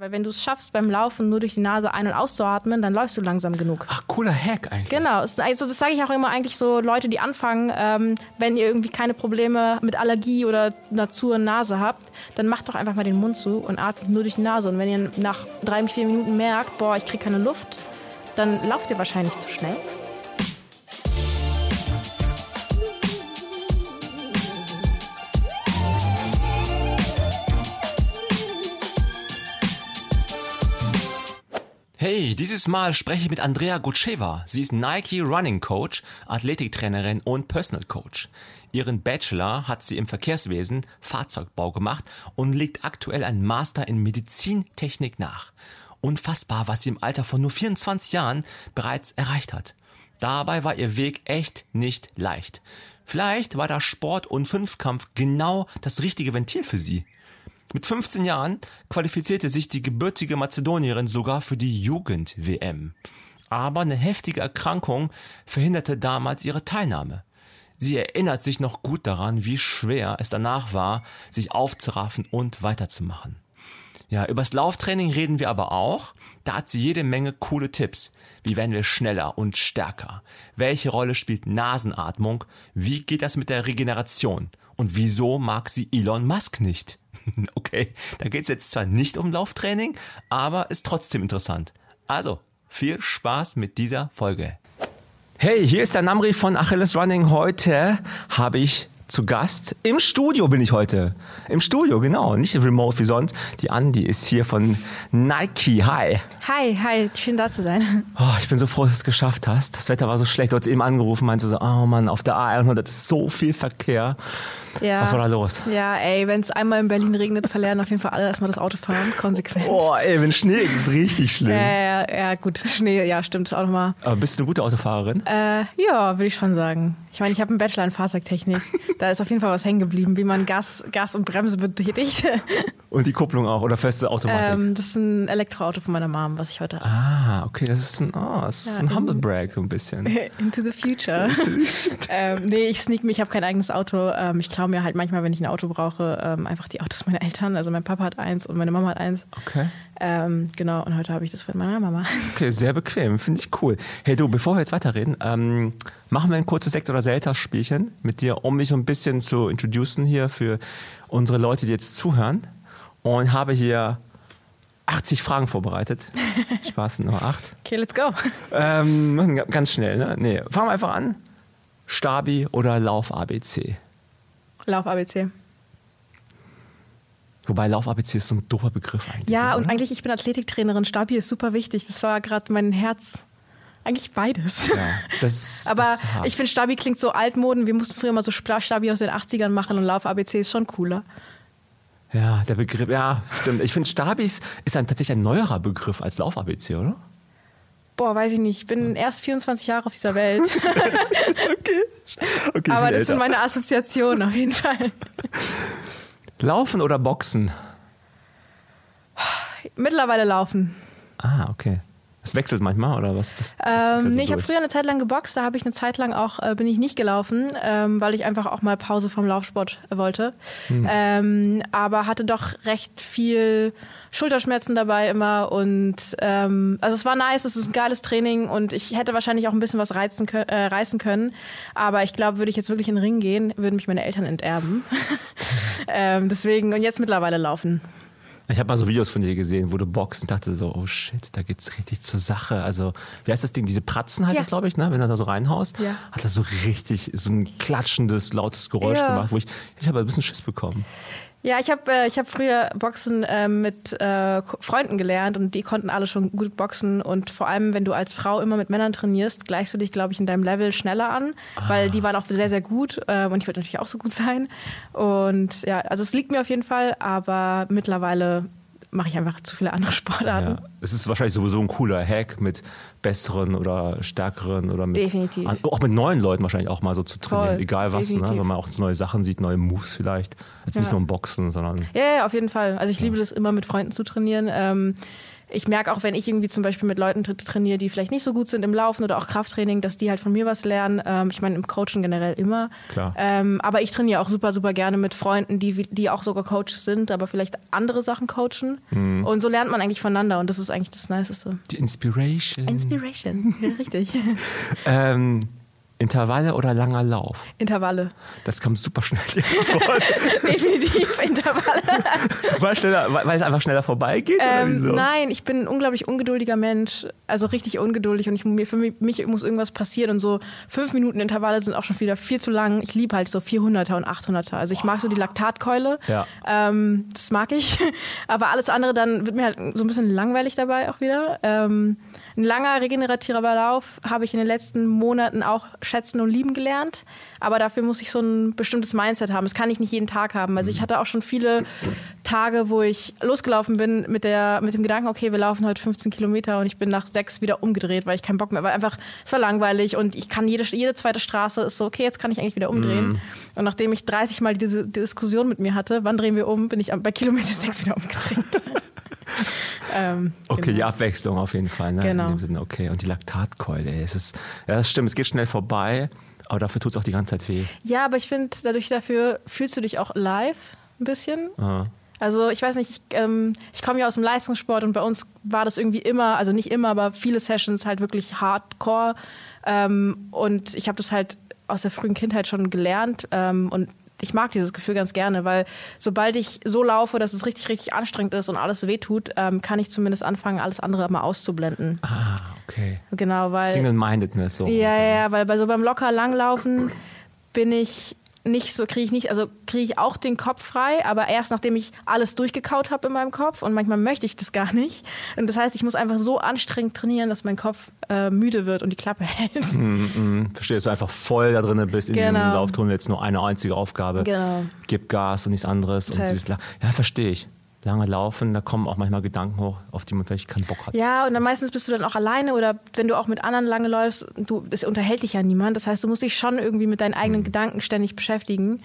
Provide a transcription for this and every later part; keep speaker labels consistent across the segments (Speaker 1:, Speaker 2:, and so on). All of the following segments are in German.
Speaker 1: Weil wenn du es schaffst, beim Laufen nur durch die Nase ein- und auszuatmen, dann läufst du langsam genug.
Speaker 2: Ach, cooler Hack eigentlich.
Speaker 1: Genau, also das sage ich auch immer eigentlich so Leute, die anfangen, ähm, wenn ihr irgendwie keine Probleme mit Allergie oder einer zuren Nase habt, dann macht doch einfach mal den Mund zu und atmet nur durch die Nase. Und wenn ihr nach drei, vier Minuten merkt, boah, ich kriege keine Luft, dann lauft ihr wahrscheinlich zu schnell.
Speaker 2: Hey, dieses Mal spreche ich mit Andrea Gutscheva. Sie ist Nike Running Coach, Athletiktrainerin und Personal Coach. Ihren Bachelor hat sie im Verkehrswesen, Fahrzeugbau gemacht und legt aktuell einen Master in Medizintechnik nach. Unfassbar, was sie im Alter von nur 24 Jahren bereits erreicht hat. Dabei war ihr Weg echt nicht leicht. Vielleicht war da Sport und Fünfkampf genau das richtige Ventil für sie. Mit 15 Jahren qualifizierte sich die gebürtige Mazedonierin sogar für die Jugend-WM. Aber eine heftige Erkrankung verhinderte damals ihre Teilnahme. Sie erinnert sich noch gut daran, wie schwer es danach war, sich aufzuraffen und weiterzumachen. Ja, übers Lauftraining reden wir aber auch. Da hat sie jede Menge coole Tipps. Wie werden wir schneller und stärker? Welche Rolle spielt Nasenatmung? Wie geht das mit der Regeneration? Und wieso mag sie Elon Musk nicht? Okay, da geht es jetzt zwar nicht um Lauftraining, aber ist trotzdem interessant. Also, viel Spaß mit dieser Folge. Hey, hier ist der Namri von Achilles Running. Heute habe ich zu Gast. Im Studio bin ich heute. Im Studio, genau. Nicht remote wie sonst. Die Andi ist hier von Nike. Hi.
Speaker 1: Hi, hi. Schön da zu sein.
Speaker 2: Oh, ich bin so froh, dass du es geschafft hast. Das Wetter war so schlecht. Du hast eben angerufen, meinte so, oh Mann, auf der A100 ist so viel Verkehr. Ja. Was war da los?
Speaker 1: Ja, ey, wenn es einmal in Berlin regnet, verlernen auf jeden Fall alle erstmal das Auto fahren, konsequent.
Speaker 2: Oh, ey, wenn Schnee ist, ist es richtig schlimm.
Speaker 1: Ja, ja, ja, gut, Schnee, ja, stimmt, ist auch nochmal.
Speaker 2: Aber bist du eine gute Autofahrerin?
Speaker 1: Äh, ja, würde ich schon sagen. Ich meine, ich habe einen Bachelor in Fahrzeugtechnik. Da ist auf jeden Fall was hängen geblieben, wie man Gas, Gas und Bremse betätigt.
Speaker 2: Und die Kupplung auch oder feste Automatik?
Speaker 1: Ähm, das ist ein Elektroauto von meiner Mom, was ich heute habe.
Speaker 2: Ah, okay, das ist ein, oh, das ist ja, ein Humble Brag so ein bisschen.
Speaker 1: Into the future. ähm, nee, ich sneak mich, ich habe kein eigenes Auto. Ähm, ich klaue mir halt manchmal, wenn ich ein Auto brauche, ähm, einfach die Autos meiner Eltern. Also mein Papa hat eins und meine Mama hat eins.
Speaker 2: Okay.
Speaker 1: Ähm, genau, und heute habe ich das von meiner Mama.
Speaker 2: Okay, sehr bequem, finde ich cool. Hey du, bevor wir jetzt weiterreden, ähm, machen wir ein kurzes Sekt- oder Selter-Spielchen mit dir, um mich so ein bisschen zu introducen hier für unsere Leute, die jetzt zuhören und habe hier 80 Fragen vorbereitet. Spaß, Nummer 8.
Speaker 1: Okay, let's go.
Speaker 2: Ähm, ganz schnell, ne? Nee, fangen wir einfach an. Stabi oder Lauf-ABC?
Speaker 1: Lauf-ABC.
Speaker 2: Wobei Lauf-ABC ist so ein doofer Begriff eigentlich.
Speaker 1: Ja, oder? und eigentlich, ich bin Athletiktrainerin. Stabi ist super wichtig. Das war gerade mein Herz. Eigentlich beides. Ja, das, Aber das ich finde, Stabi klingt so altmoden. Wir mussten früher mal so Stabi aus den 80ern machen und Lauf-ABC ist schon cooler.
Speaker 2: Ja, der Begriff, ja, stimmt. Ich finde, Stabis ist ein, tatsächlich ein neuerer Begriff als Lauf-ABC, oder?
Speaker 1: Boah, weiß ich nicht. Ich bin erst 24 Jahre auf dieser Welt.
Speaker 2: okay. okay.
Speaker 1: Aber das älter. sind meine Assoziationen auf jeden Fall.
Speaker 2: Laufen oder Boxen?
Speaker 1: Mittlerweile laufen.
Speaker 2: Ah, okay. Es wechselt manchmal oder was? was,
Speaker 1: was ähm, nee, ich habe früher eine Zeit lang geboxt, da habe ich eine Zeit lang auch äh, bin ich nicht gelaufen, ähm, weil ich einfach auch mal Pause vom Laufsport wollte. Hm. Ähm, aber hatte doch recht viel Schulterschmerzen dabei immer und ähm, also es war nice, es ist ein geiles Training und ich hätte wahrscheinlich auch ein bisschen was reizen, äh, reißen können. Aber ich glaube, würde ich jetzt wirklich in den Ring gehen, würden mich meine Eltern enterben. ähm, deswegen und jetzt mittlerweile laufen.
Speaker 2: Ich habe mal so Videos von dir gesehen, wo du boxst und dachte so, oh shit, da geht's richtig zur Sache. Also, wie heißt das Ding? Diese Pratzen heißt ja. das, glaube ich, ne? Wenn du da so reinhaust, ja. hat das so richtig so ein klatschendes, lautes Geräusch ja. gemacht, wo ich, ich habe ein bisschen Schiss bekommen.
Speaker 1: Ja, ich habe äh, hab früher Boxen äh, mit äh, Freunden gelernt und die konnten alle schon gut boxen. Und vor allem, wenn du als Frau immer mit Männern trainierst, gleichst du dich, glaube ich, in deinem Level schneller an, ah. weil die waren auch sehr, sehr gut äh, und ich würde natürlich auch so gut sein. Und ja, also es liegt mir auf jeden Fall, aber mittlerweile mache ich einfach zu viele andere Sportarten. Ja.
Speaker 2: Es ist wahrscheinlich sowieso ein cooler Hack mit besseren oder stärkeren oder mit
Speaker 1: Definitiv.
Speaker 2: auch mit neuen Leuten wahrscheinlich auch mal so zu trainieren, Voll. egal was, ne? wenn man auch neue Sachen sieht, neue Moves vielleicht. Jetzt ja. nicht nur im Boxen, sondern.
Speaker 1: Ja, ja, auf jeden Fall. Also ich liebe das immer mit Freunden zu trainieren. Ähm, ich merke auch, wenn ich irgendwie zum Beispiel mit Leuten tra trainiere, die vielleicht nicht so gut sind im Laufen oder auch Krafttraining, dass die halt von mir was lernen. Ähm, ich meine, im Coaching generell immer.
Speaker 2: Klar.
Speaker 1: Ähm, aber ich trainiere auch super, super gerne mit Freunden, die, die auch sogar Coaches sind, aber vielleicht andere Sachen coachen.
Speaker 2: Mhm.
Speaker 1: Und so lernt man eigentlich voneinander und das ist eigentlich das Niceste.
Speaker 2: Die Inspiration.
Speaker 1: Inspiration, ja, richtig.
Speaker 2: ähm, Intervalle oder langer Lauf?
Speaker 1: Intervalle.
Speaker 2: Das kam super schnell die Antwort.
Speaker 1: Definitiv Intervalle.
Speaker 2: weil, schneller, weil es einfach schneller vorbeigeht? oder
Speaker 1: Ähm,
Speaker 2: wieso?
Speaker 1: nein, ich bin ein unglaublich ungeduldiger Mensch, also richtig ungeduldig und ich, mir, für mich, muss irgendwas passieren und so fünf Minuten Intervalle sind auch schon wieder viel zu lang. Ich liebe halt so 400er und 800er. Also ich mag so die Laktatkeule,
Speaker 2: Ja.
Speaker 1: ähm, das mag ich, aber alles andere dann wird mir halt so ein bisschen langweilig dabei auch wieder. Ähm, ein langer regenerativer Lauf habe ich in den letzten Monaten auch schätzen und lieben gelernt. Aber dafür muss ich so ein bestimmtes Mindset haben. Das kann ich nicht jeden Tag haben. Also ich hatte auch schon viele Tage, wo ich losgelaufen bin mit, der, mit dem Gedanken, okay, wir laufen heute 15 Kilometer und ich bin nach sechs wieder umgedreht, weil ich keinen Bock mehr, weil einfach, es war langweilig und ich kann jede, jede zweite Straße ist so, okay, jetzt kann ich eigentlich wieder umdrehen. Und nachdem ich 30 Mal diese Diskussion mit mir hatte, wann drehen wir um, bin ich bei Kilometer sechs wieder umgedreht. ähm,
Speaker 2: Okay,
Speaker 1: genau.
Speaker 2: die Abwechslung auf jeden Fall. Ne?
Speaker 1: Genau.
Speaker 2: In dem Sinne, okay. Und die Laktatkeule, es ist, ja, das stimmt, es geht schnell vorbei, aber dafür tut es auch die ganze Zeit weh.
Speaker 1: Ja, aber ich finde, dadurch dafür fühlst du dich auch live ein bisschen.
Speaker 2: Ah.
Speaker 1: Also ich weiß nicht, ich, ähm, ich komme ja aus dem Leistungssport und bei uns war das irgendwie immer, also nicht immer, aber viele Sessions halt wirklich hardcore. Ähm, und ich habe das halt aus der frühen Kindheit schon gelernt ähm, und ich mag dieses Gefühl ganz gerne, weil sobald ich so laufe, dass es richtig, richtig anstrengend ist und alles wehtut, ähm, kann ich zumindest anfangen, alles andere mal auszublenden.
Speaker 2: Ah, okay.
Speaker 1: Genau, weil...
Speaker 2: Single-Mindedness so.
Speaker 1: Ja, ja, ja, weil bei so beim locker langlaufen bin ich nicht so, kriege ich nicht, also kriege ich auch den Kopf frei, aber erst nachdem ich alles durchgekaut habe in meinem Kopf und manchmal möchte ich das gar nicht. Und das heißt, ich muss einfach so anstrengend trainieren, dass mein Kopf äh, müde wird und die Klappe hält.
Speaker 2: Mhm, verstehe, dass du einfach voll da drin bist in diesem
Speaker 1: Genau.
Speaker 2: Lauftunnel, jetzt nur eine einzige Aufgabe.
Speaker 1: Genau.
Speaker 2: Gib Gas und nichts anderes. Und dieses La ja, verstehe ich. Lange laufen, da kommen auch manchmal Gedanken hoch, auf die man vielleicht keinen Bock hat.
Speaker 1: Ja, und dann meistens bist du dann auch alleine oder wenn du auch mit anderen lange läufst, du, es unterhält dich ja niemand. Das heißt, du musst dich schon irgendwie mit deinen eigenen Gedanken ständig beschäftigen.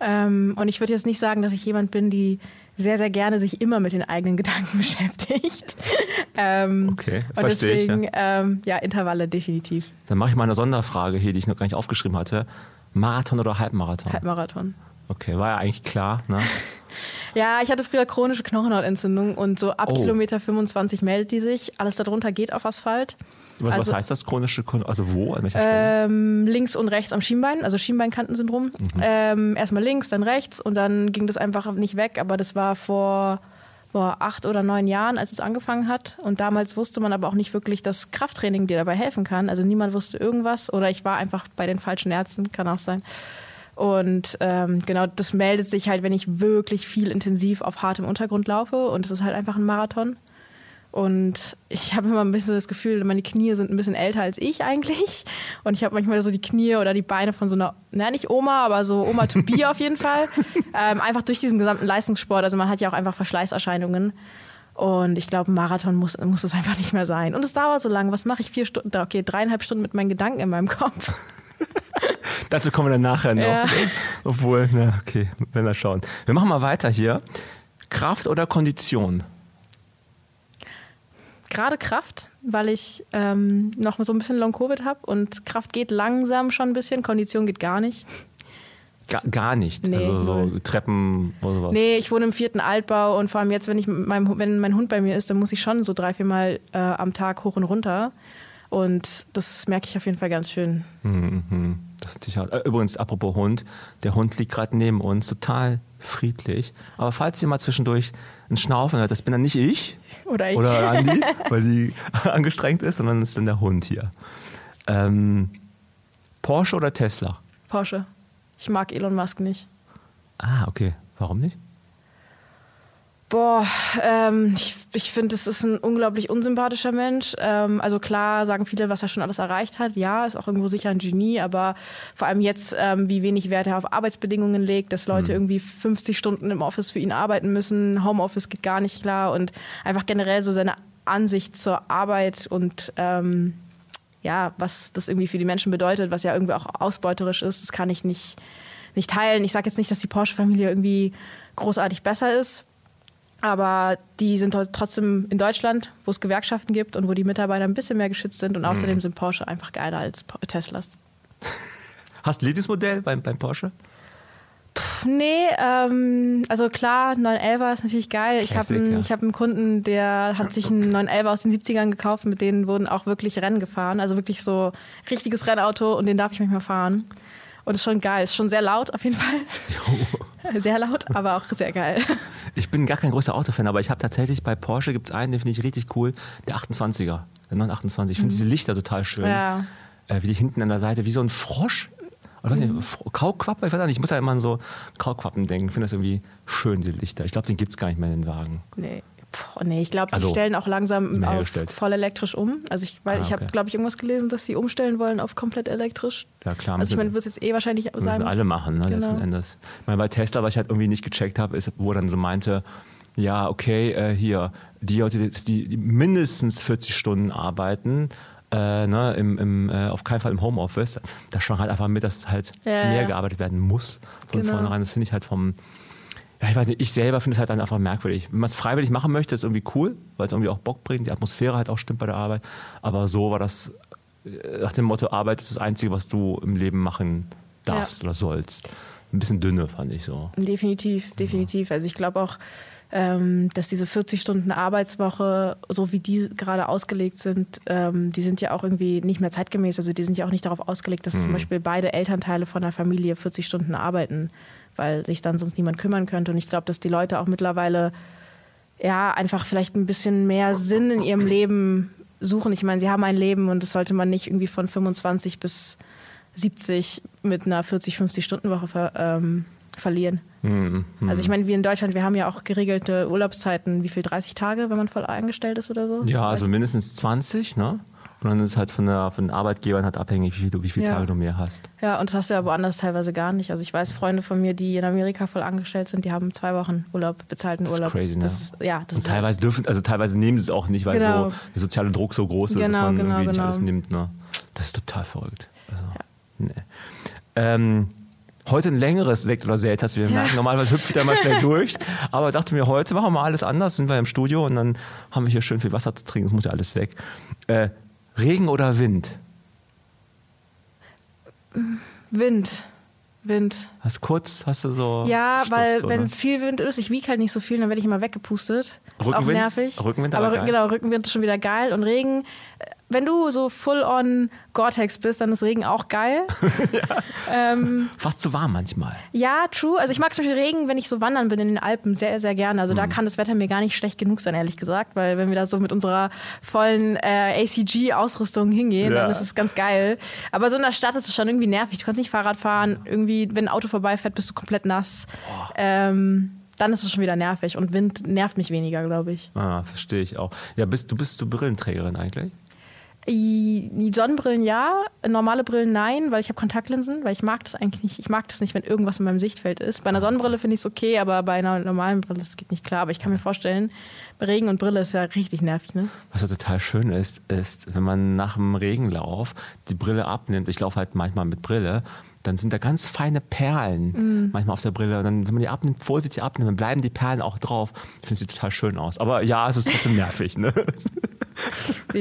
Speaker 1: Ähm, und ich würde jetzt nicht sagen, dass ich jemand bin, die sehr, sehr gerne sich immer mit den eigenen Gedanken beschäftigt. ähm,
Speaker 2: Okay,
Speaker 1: und
Speaker 2: verstehe ich,
Speaker 1: deswegen, ähm, ja, Intervalle definitiv.
Speaker 2: Dann mache ich mal eine Sonderfrage hier, die ich noch gar nicht aufgeschrieben hatte. Marathon oder Halbmarathon?
Speaker 1: Halbmarathon.
Speaker 2: Okay, war ja eigentlich klar. Ne?
Speaker 1: Ja, ich hatte früher chronische Knochenhautentzündung und so ab
Speaker 2: Oh.
Speaker 1: Kilometer 25 meldet die sich. Alles darunter geht auf Asphalt.
Speaker 2: Was,
Speaker 1: Also-
Speaker 2: was heißt das chronische Also wo? An welcher Stelle?
Speaker 1: Ähm, links und rechts am Schienbein, also Schienbeinkantensyndrom.
Speaker 2: Mhm.
Speaker 1: Ähm, erstmal links, dann rechts und dann ging das einfach nicht weg. Aber das war vor, vor acht oder neun Jahren, als es angefangen hat. Und damals wusste man aber auch nicht wirklich, dass Krafttraining dir dabei helfen kann. Also niemand wusste irgendwas oder ich war einfach bei den falschen Ärzten, kann auch sein. Und ähm, genau, das meldet sich halt, wenn ich wirklich viel intensiv auf hartem Untergrund laufe. Und es ist halt einfach ein Marathon. Und ich habe immer ein bisschen das Gefühl, meine Knie sind ein bisschen älter als ich eigentlich. Und ich habe manchmal so die Knie oder die Beine von so einer, na nicht Oma, aber so Oma to be auf jeden Fall. Ähm, einfach durch diesen gesamten Leistungssport. Also man hat ja auch einfach Verschleißerscheinungen. Und ich glaube, ein Marathon muss, muss es einfach nicht mehr sein. Und es dauert so lange. Was mache ich? Vier Stunden, okay, dreieinhalb Stunden mit meinen Gedanken in meinem Kopf.
Speaker 2: Dazu kommen wir dann nachher noch.
Speaker 1: Ja.
Speaker 2: Obwohl, na okay, wenn wir schauen. Wir machen mal weiter hier. Kraft oder Kondition?
Speaker 1: Gerade Kraft, weil ich ähm, noch so ein bisschen Long-Covid habe. Und Kraft geht langsam schon ein bisschen, Kondition geht gar nicht.
Speaker 2: Ga, gar nicht.
Speaker 1: Nee,
Speaker 2: also so
Speaker 1: null.
Speaker 2: Treppen oder sowas.
Speaker 1: Nee, ich wohne im vierten Altbau und vor allem jetzt, wenn, ich meinem, wenn mein Hund bei mir ist, dann muss ich schon so drei, vier Mal äh, am Tag hoch und runter. Und das merke ich auf jeden Fall ganz schön.
Speaker 2: Mhm. Das ist auch, äh, übrigens, apropos Hund, der Hund liegt gerade neben uns, total friedlich. Aber falls ihr mal zwischendurch ein Schnaufen hört, das bin dann nicht ich
Speaker 1: Oder ich.
Speaker 2: oder Andi, weil sie angestrengt ist, sondern es ist dann der Hund hier. Ähm, Porsche oder Tesla?
Speaker 1: Porsche. Ich mag Elon Musk nicht.
Speaker 2: Ah, okay. Warum nicht?
Speaker 1: Boah, ähm, ich, ich finde, es ist ein unglaublich unsympathischer Mensch. Ähm, also klar sagen viele, was er schon alles erreicht hat. Ja, ist auch irgendwo sicher ein Genie, aber vor allem jetzt, ähm, wie wenig Wert er auf Arbeitsbedingungen legt, dass Leute irgendwie 50 Stunden im Office für ihn arbeiten müssen. Homeoffice geht gar nicht klar und einfach generell so seine Ansicht zur Arbeit und ähm, ja, was das irgendwie für die Menschen bedeutet, was ja irgendwie auch ausbeuterisch ist, das kann ich nicht, nicht teilen. Ich sage jetzt nicht, dass die Porsche-Familie irgendwie großartig besser ist. Aber die sind trotzdem in Deutschland, wo es Gewerkschaften gibt und wo die Mitarbeiter ein bisschen mehr geschützt sind. Und außerdem sind Porsche einfach geiler als Teslas.
Speaker 2: Hast du ein Lieblingsmodell beim, beim Porsche?
Speaker 1: Puh, nee, ähm, also klar, 911er ist natürlich geil. ich habe einen,
Speaker 2: ja.
Speaker 1: hab einen Kunden, der hat sich einen 911er aus den 70ern gekauft, mit denen wurden auch wirklich Rennen gefahren. Also wirklich so richtiges Rennauto und den darf ich manchmal fahren. Und ist schon geil. Ist schon sehr laut auf jeden Fall. Jo. Sehr laut, aber auch sehr geil.
Speaker 2: Ich bin gar kein großer Autofan, aber ich habe tatsächlich bei Porsche gibt es einen, den finde ich richtig cool, der 28er, der 928. Ich finde mhm. diese Lichter total schön. Ja. Äh, wie die hinten an der Seite, wie so ein Frosch. Oder weiß nicht, mhm. Kauquappe? Ich weiß nicht, ich muss da immer an so Kauquappen denken. Ich finde das irgendwie schön, die Lichter. Ich glaube, den gibt es gar nicht mehr in den Wagen.
Speaker 1: Nee. Puh, nee, ich glaube, die also, stellen auch langsam auf voll elektrisch um. Also ich, ah, okay. ich habe, glaube ich, irgendwas gelesen, dass sie umstellen wollen auf komplett elektrisch.
Speaker 2: Ja klar.
Speaker 1: Also ich meine, wird es jetzt eh wahrscheinlich
Speaker 2: sagen. Müssen alle machen, ne, genau. letzten Endes. Ich meine, bei Tesla, was ich halt irgendwie nicht gecheckt habe, ist, wo dann so meinte, ja, okay, äh, hier, die Leute, die, die mindestens 40 Stunden arbeiten, äh, ne, im, im, äh, auf keinen Fall im Homeoffice, da schwang halt einfach mit, dass halt ja, mehr ja. gearbeitet werden muss von genau. vornherein. Das finde ich halt vom, ja, ich weiß nicht, ich selber finde es halt dann einfach merkwürdig. Wenn man es freiwillig machen möchte, ist irgendwie cool, weil es irgendwie auch Bock bringt, die Atmosphäre halt auch stimmt bei der Arbeit. Aber so war das äh, nach dem Motto, Arbeit ist das Einzige, was du im Leben machen darfst ja. oder sollst. Ein bisschen dünne, fand ich so.
Speaker 1: Definitiv, definitiv. Also ich glaube auch, ähm, dass diese 40 Stunden Arbeitswoche, so wie die gerade ausgelegt sind, ähm, die sind ja auch irgendwie nicht mehr zeitgemäß. Also die sind ja auch nicht darauf ausgelegt, dass mhm. zum Beispiel beide Elternteile von der Familie 40 Stunden arbeiten weil sich dann sonst niemand kümmern könnte. Und ich glaube, dass die Leute auch mittlerweile ja einfach vielleicht ein bisschen mehr Sinn in ihrem Leben suchen. Ich meine, sie haben ein Leben und das sollte man nicht irgendwie von 25 bis 70 mit einer 40, 50 Stunden Woche ver, ähm, verlieren. Mhm. Also ich meine, wir in Deutschland, wir haben ja auch geregelte Urlaubszeiten, wie viel 30 Tage, wenn man voll eingestellt ist oder so?
Speaker 2: Ja, also mindestens 20, ne? Und dann ist es halt von, der, von den Arbeitgebern halt abhängig, wie, du, wie viele ja. Tage du mehr hast.
Speaker 1: Ja, und das hast du ja woanders teilweise gar nicht. Also ich weiß, Freunde von mir, die in Amerika voll angestellt sind, die haben zwei Wochen Urlaub, bezahlten Urlaub.
Speaker 2: Das ist crazy, ne?
Speaker 1: Das ist, ja,
Speaker 2: das und teilweise dürfen, also teilweise nehmen sie es auch nicht, weil genau. so der soziale Druck so groß ist, genau, dass man genau, irgendwie genau. nicht alles nimmt. Ne? Das ist total verrückt. Also, ja. nee. ähm, heute ein längeres Sekt oder Sekt hast, wir ja. merken, normalerweise hüpft er mal schnell durch. Aber dachte mir, heute machen wir mal alles anders, sind wir im Studio und dann haben wir hier schön viel Wasser zu trinken, das muss ja alles weg. Äh, Regen oder Wind?
Speaker 1: Wind. Wind.
Speaker 2: Hast kurz, hast du so.
Speaker 1: Ja, Stutz, weil wenn es viel Wind ist, ich wiege halt nicht so viel, dann werde ich immer weggepustet. Ist auch nervig.
Speaker 2: Rückenwind
Speaker 1: aber,
Speaker 2: aber
Speaker 1: genau, Rückenwind ist schon wieder geil. Und Regen, wenn du so full on Gore-Tex bist, dann ist Regen auch geil.
Speaker 2: ja. ähm, Fast zu warm manchmal.
Speaker 1: Ja, true. Also ich mag zum Beispiel Regen, wenn ich so wandern bin in den Alpen, sehr, sehr gerne. Also mhm. da kann das Wetter mir gar nicht schlecht genug sein, ehrlich gesagt, weil wenn wir da so mit unserer vollen äh, ACG-Ausrüstung hingehen, ja. dann ist es ganz geil. Aber so in der Stadt ist es schon irgendwie nervig. Du kannst nicht Fahrrad fahren. Irgendwie, wenn ein Auto vorbeifährt, bist du komplett nass. Ähm, dann ist es schon wieder nervig und Wind nervt mich weniger, glaube ich.
Speaker 2: Ah, verstehe ich auch. Ja, bist du bist du Brillenträgerin eigentlich?
Speaker 1: Die Sonnenbrillen ja, normale Brillen nein, weil ich habe Kontaktlinsen, weil ich mag das eigentlich nicht. Ich mag das nicht, wenn irgendwas in meinem Sichtfeld ist. Bei einer Sonnenbrille finde ich es okay, aber bei einer normalen Brille, das geht nicht klar. Aber ich kann mir vorstellen, Regen und Brille ist ja richtig nervig, ne?
Speaker 2: Was ja total schön ist, ist, wenn man nach dem Regenlauf die Brille abnimmt. Ich laufe halt manchmal mit Brille dann sind da ganz feine Perlen mm. manchmal auf der Brille. Und dann, wenn man die abnimmt, vorsichtig abnimmt, dann bleiben die Perlen auch drauf. Ich finde sie total schön aus. Aber ja, es ist trotzdem nervig, ne?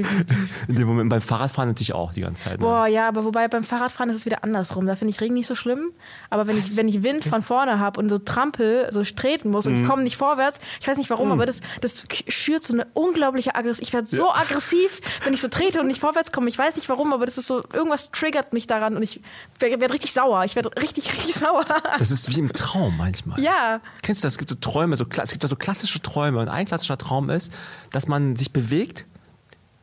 Speaker 2: In dem Moment beim Fahrradfahren natürlich auch die ganze Zeit.
Speaker 1: Ne? Boah, ja, aber wobei beim Fahrradfahren ist es wieder andersrum. Da finde ich Regen nicht so schlimm. Aber wenn, ich, wenn ich Wind von vorne habe und so trampel, so treten muss und mm. ich mhm. komme nicht vorwärts, ich weiß nicht warum, mm. aber das, das schürt so eine unglaubliche Aggression. Ich werde so ja. aggressiv, wenn ich so trete und nicht vorwärts komme. Ich weiß nicht warum, aber das ist so, irgendwas triggert mich daran und ich werde werd richtig sauer. Ich werde richtig, richtig sauer.
Speaker 2: Das ist wie im Traum manchmal.
Speaker 1: Ja.
Speaker 2: Kennst du das? Es gibt so Träume, so, es gibt so klassische Träume. Und ein klassischer Traum ist, dass man sich bewegt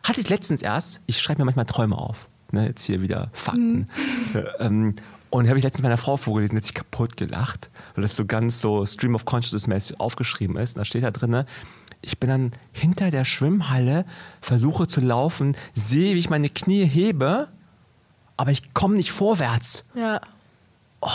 Speaker 2: hatte ich letztens erst, ich schreibe mir manchmal Träume auf. Ne, jetzt hier wieder Fakten. Mhm. ähm, und habe ich letztens meiner Frau vorgelesen, die hat sich kaputt gelacht, weil das so ganz so Stream of Consciousness-mäßig aufgeschrieben ist. Und da steht da drin, ich bin dann hinter der Schwimmhalle, versuche zu laufen, sehe, wie ich meine Knie hebe, aber ich komme nicht vorwärts.
Speaker 1: Ja. Oh.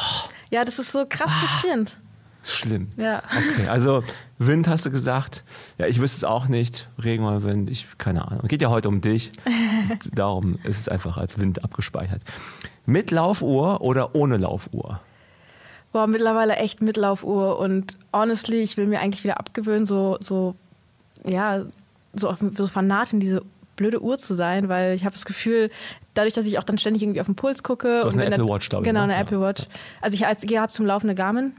Speaker 1: Ja, das ist so krass ah. frustrierend.
Speaker 2: Schlimm.
Speaker 1: Ja.
Speaker 2: Okay, also Wind hast du gesagt. Ja, ich wüsste es auch nicht. Regen oder Wind, ich, keine Ahnung. Geht ja heute um dich. Darum ist es einfach als Wind abgespeichert. Mit Laufuhr oder ohne Laufuhr?
Speaker 1: Boah, mittlerweile echt Mitlaufuhr und honestly, ich will mir eigentlich wieder abgewöhnen, so, so, ja, so, so fanat in diese blöde Uhr zu sein, weil ich habe das Gefühl, dadurch, dass ich auch dann ständig irgendwie auf den Puls gucke.
Speaker 2: Du hast
Speaker 1: und
Speaker 2: eine Apple Watch, glaube ich,
Speaker 1: Genau,
Speaker 2: ne?
Speaker 1: eine
Speaker 2: Ja.
Speaker 1: Apple Watch. Also ich, ich habe zum Laufen eine Garmin.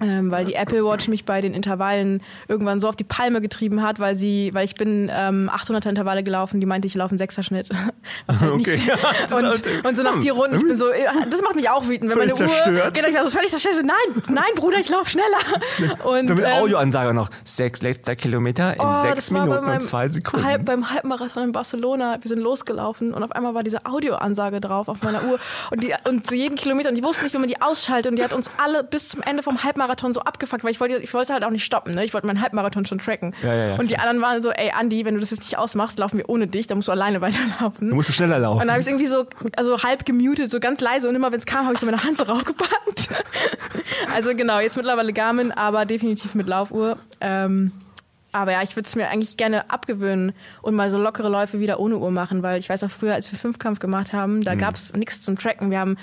Speaker 1: Ähm, weil die Apple Watch mich bei den Intervallen irgendwann so auf die Palme getrieben hat, weil sie, weil ich bin ähm, 800er Intervalle gelaufen, die meinte, ich laufe einen Sechser-Schnitt. Was halt
Speaker 2: Okay.
Speaker 1: nicht.
Speaker 2: Ja,
Speaker 1: und,
Speaker 2: auch-
Speaker 1: und so nach vier Runden, ich bin so, äh, das macht mich auch wütend, wenn meine
Speaker 2: Völlig
Speaker 1: Uhr,
Speaker 2: zerstört.
Speaker 1: genau, ich war so völlig zerstört, so, nein, nein, Bruder, ich laufe schneller. Und,
Speaker 2: So mit
Speaker 1: ähm,
Speaker 2: Audioansage noch. Sechs letzter Kilometer in
Speaker 1: Oh,
Speaker 2: sechs Minuten und zwei Sekunden.
Speaker 1: Halb, beim Halbmarathon in Barcelona, wir sind losgelaufen und auf einmal war diese Audioansage drauf auf meiner Uhr und, die, und zu jedem Kilometer und ich wusste nicht, wie man die ausschaltet und die hat uns alle bis zum Ende vom Halbmarathon so abgefuckt, weil ich wollte, ich wollte halt auch nicht stoppen, ne? ich wollte meinen Halbmarathon schon tracken.
Speaker 2: Ja, ja, ja,
Speaker 1: und die anderen waren so, ey Andi, wenn du das jetzt nicht ausmachst, laufen wir ohne dich, dann musst du alleine weiterlaufen.
Speaker 2: Du musst schneller laufen.
Speaker 1: Und dann habe ich es irgendwie so also halb gemutet, so ganz leise und immer wenn es kam, habe ich so meine Hand so raufgepackt. also genau, jetzt mittlerweile Garmin, aber definitiv mit Laufuhr. Ähm, aber ja, ich würde es mir eigentlich gerne abgewöhnen und mal so lockere Läufe wieder ohne Uhr machen, weil ich weiß auch früher, als wir Fünfkampf gemacht haben, da gab es nichts zum Tracken. Wir haben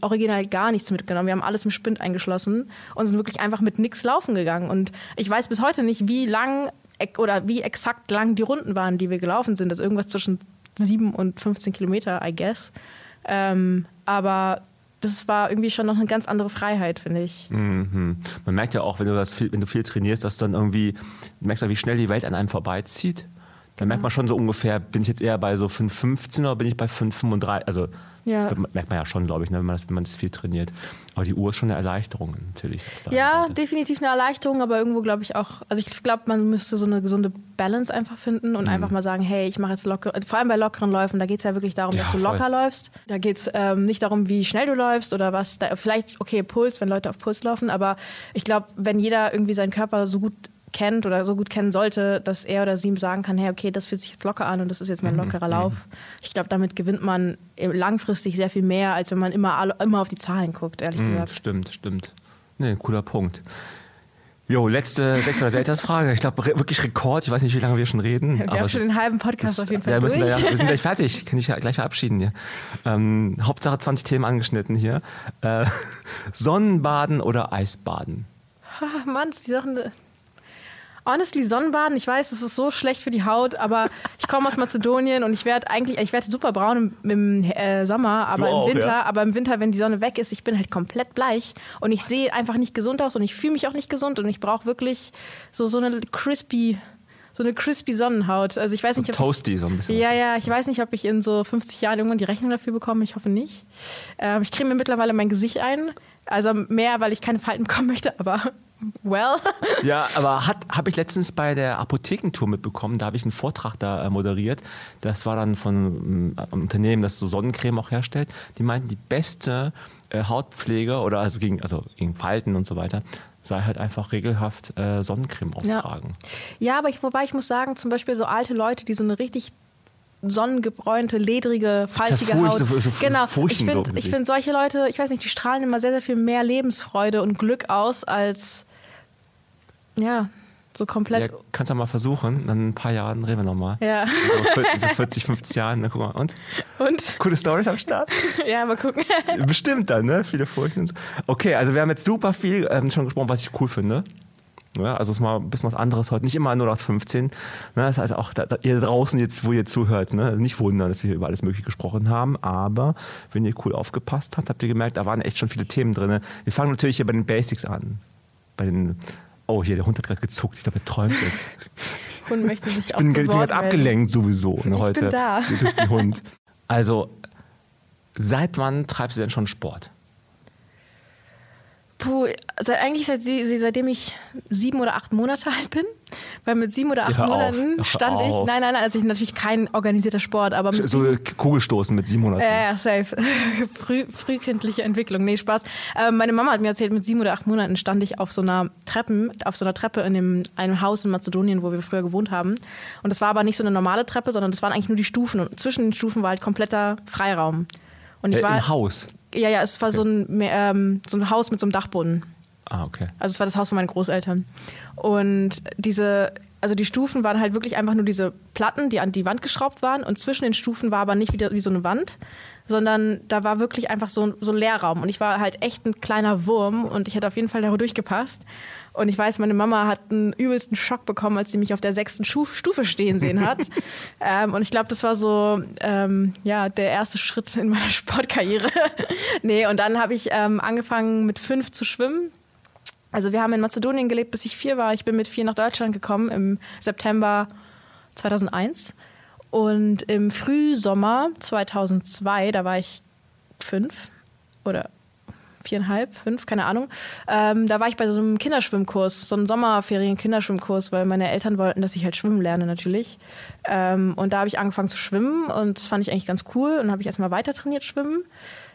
Speaker 1: original gar nichts mitgenommen. Wir haben alles im Spind eingeschlossen und sind wirklich einfach mit nichts laufen gegangen. Und ich weiß bis heute nicht, wie lang oder wie exakt lang die Runden waren, die wir gelaufen sind. Das ist irgendwas zwischen 7 und 15 Kilometer, I guess. Ähm, aber das war irgendwie schon noch eine ganz andere Freiheit, finde ich.
Speaker 2: Mhm. Man merkt ja auch, wenn du, das viel, wenn du viel trainierst, dass dann irgendwie, du merkst ja, wie schnell die Welt an einem vorbeizieht. Dann merkt man schon so ungefähr, bin ich jetzt eher bei so 5,15 oder bin ich bei 5,35? Also
Speaker 1: Ja.
Speaker 2: merkt man ja schon, glaube ich, ne, wenn, man das, wenn man das viel trainiert. Aber die Uhr ist schon eine Erleichterung natürlich.
Speaker 1: Ja,
Speaker 2: Seite.
Speaker 1: definitiv eine Erleichterung, aber irgendwo glaube ich auch, also ich glaube, man müsste so eine gesunde Balance einfach finden
Speaker 2: Mhm.
Speaker 1: und einfach mal sagen, hey, ich mache jetzt locker, vor allem bei lockeren Läufen, da geht es ja wirklich darum,
Speaker 2: Ja,
Speaker 1: dass du
Speaker 2: voll.
Speaker 1: locker läufst. Da geht es ähm, nicht darum, wie schnell du läufst oder was, da, vielleicht, okay, Puls, wenn Leute auf Puls laufen, aber ich glaube, wenn jeder irgendwie seinen Körper so gut kennt oder so gut kennen sollte, dass er oder sie ihm sagen kann, hey, okay, das fühlt sich jetzt locker an und das ist jetzt
Speaker 2: Mhm,
Speaker 1: mein lockerer Lauf. Ich glaube, damit gewinnt man langfristig sehr viel mehr, als wenn man immer, immer auf die Zahlen guckt, ehrlich
Speaker 2: Mhm,
Speaker 1: gesagt.
Speaker 2: stimmt, stimmt. Nee, cooler Punkt. Jo, letzte Sekt- oder Selters-Frage. Ich glaube, wirklich Rekord. Ich weiß nicht, wie lange wir schon reden.
Speaker 1: Wir
Speaker 2: aber
Speaker 1: haben schon
Speaker 2: ist-
Speaker 1: den halben Podcast
Speaker 2: das-
Speaker 1: auf jeden Fall
Speaker 2: ja,
Speaker 1: durch.
Speaker 2: müssen wir, ja, wir sind gleich fertig. Kann ich ja gleich verabschieden hier. Ähm, Hauptsache 20 Themen angeschnitten hier. Äh, Sonnenbaden oder Eisbaden?
Speaker 1: Mann, die Sachen. Honestly, Sonnenbaden, ich weiß, es ist so schlecht für die Haut, aber ich komme aus Mazedonien und ich werde eigentlich, ich werde super braun im, im äh, Sommer, aber
Speaker 2: Du auch,
Speaker 1: im Winter,
Speaker 2: ja?
Speaker 1: aber im Winter, wenn die Sonne weg ist, ich bin halt komplett bleich und ich sehe einfach nicht gesund aus und ich fühle mich auch nicht gesund und ich brauche wirklich so, so eine crispy, so eine crispy Sonnenhaut. Also ich weiß
Speaker 2: So
Speaker 1: nicht, ob
Speaker 2: toasty
Speaker 1: ich,
Speaker 2: so ein bisschen.
Speaker 1: Ja, ja, ich weiß nicht, ob ich in so 50 Jahren irgendwann die Rechnung dafür bekomme. Ich hoffe nicht. Ähm, ich creme mir mittlerweile mein Gesicht ein. Also mehr, weil ich keine Falten bekommen möchte, aber well.
Speaker 2: Ja, aber habe ich letztens bei der Apothekentour mitbekommen, da habe ich einen Vortrag da äh, moderiert. Das war dann von ähm, einem Unternehmen, das so Sonnencreme auch herstellt. Die meinten, die beste äh, Hautpflege oder also gegen also gegen Falten und so weiter sei halt einfach regelhaft äh, Sonnencreme auftragen.
Speaker 1: Ja, aber ich, wobei ich muss sagen, zum Beispiel so alte Leute, die so eine richtig sonnengebräunte, ledrige, faltige
Speaker 2: zerfurcht,
Speaker 1: Haut.
Speaker 2: so- so
Speaker 1: genau. Ich finde, ich finde solche Leute, ich weiß nicht, die strahlen immer sehr, sehr viel mehr Lebensfreude und Glück aus als ja, so komplett.
Speaker 2: Ja, kannst du mal versuchen, dann in ein paar Jahren reden wir nochmal.
Speaker 1: Ja.
Speaker 2: So 40, 50 Jahren, dann guck mal. Und?
Speaker 1: Und
Speaker 2: Coole Stories am Start?
Speaker 1: ja, mal gucken.
Speaker 2: Bestimmt dann, ne? Viele Furchen und so. Okay, also wir haben jetzt super viel ähm, schon gesprochen, was ich cool finde. Ja, also es ist mal ein bisschen was anderes heute. Nicht immer 0815. Ne? Das heißt auch, da, da, ihr draußen jetzt, wo ihr zuhört, ne? also nicht wundern, dass wir über alles Mögliche gesprochen haben. Aber wenn ihr cool aufgepasst habt, habt ihr gemerkt, da waren echt schon viele Themen drin. Wir fangen natürlich hier bei den Basics an. Bei den, oh, hier, der Hund hat gerade gezuckt. Ich glaube, er träumt jetzt.
Speaker 1: Hund möchte sich
Speaker 2: Ich
Speaker 1: auch
Speaker 2: bin,
Speaker 1: zu
Speaker 2: bin
Speaker 1: Wort
Speaker 2: jetzt abgelenkt sowieso ne,
Speaker 1: Ich bin
Speaker 2: heute
Speaker 1: da.
Speaker 2: durch den Hund. Also, seit wann treibst du denn schon Sport?
Speaker 1: Puh, seit, eigentlich seit, seitdem ich sieben oder acht Monate alt bin. Weil mit sieben oder acht
Speaker 2: auf,
Speaker 1: Monaten
Speaker 2: hör
Speaker 1: stand ich.
Speaker 2: auf.
Speaker 1: Nein, nein, nein, also ich natürlich kein organisierter Sport, aber mit
Speaker 2: So Kugelstoßen mit sieben Monaten.
Speaker 1: Ja, ja, safe. Früh, frühkindliche Entwicklung. Nee, Spaß. Ähm, meine Mama hat mir erzählt, mit sieben oder acht Monaten stand ich auf so einer Treppen, auf so einer Treppe in dem, einem Haus in Mazedonien, wo wir früher gewohnt haben. Und das war aber nicht so eine normale Treppe, sondern das waren eigentlich nur die Stufen. Und zwischen den Stufen war halt kompletter Freiraum. Und ich
Speaker 2: äh,
Speaker 1: war.
Speaker 2: Im Haus.
Speaker 1: Ja, ja, es war so, ein, ähm, so ein Haus mit so einem Dachboden.
Speaker 2: Ah, okay.
Speaker 1: Also es war das Haus von meinen Großeltern. Und diese, also die Stufen waren halt wirklich einfach nur diese Platten, die an die Wand geschraubt waren und zwischen den Stufen war aber nicht wieder wie so eine Wand, sondern da war wirklich einfach so, so ein Leerraum und ich war halt echt ein kleiner Wurm und ich hätte auf jeden Fall da durchgepasst. Und ich weiß, meine Mama hat einen übelsten Schock bekommen, als sie mich auf der sechsten Stufe stehen sehen hat. ähm, und ich glaube, das war so ähm, ja, der erste Schritt in meiner Sportkarriere. nee, und dann habe ich ähm, angefangen mit fünf zu schwimmen. Also wir haben in Mazedonien gelebt, bis ich vier war. Ich bin mit vier nach Deutschland gekommen im September 2001. Und im Frühsommer 2002, da war ich fünf oder viereinhalb, fünf, keine Ahnung. Ähm, da war ich bei so einem Kinderschwimmkurs, so einem Sommerferien-Kinderschwimmkurs, weil meine Eltern wollten, dass ich halt schwimmen lerne natürlich. Ähm, und da habe ich angefangen zu schwimmen und das fand ich eigentlich ganz cool und habe ich erstmal weiter trainiert schwimmen.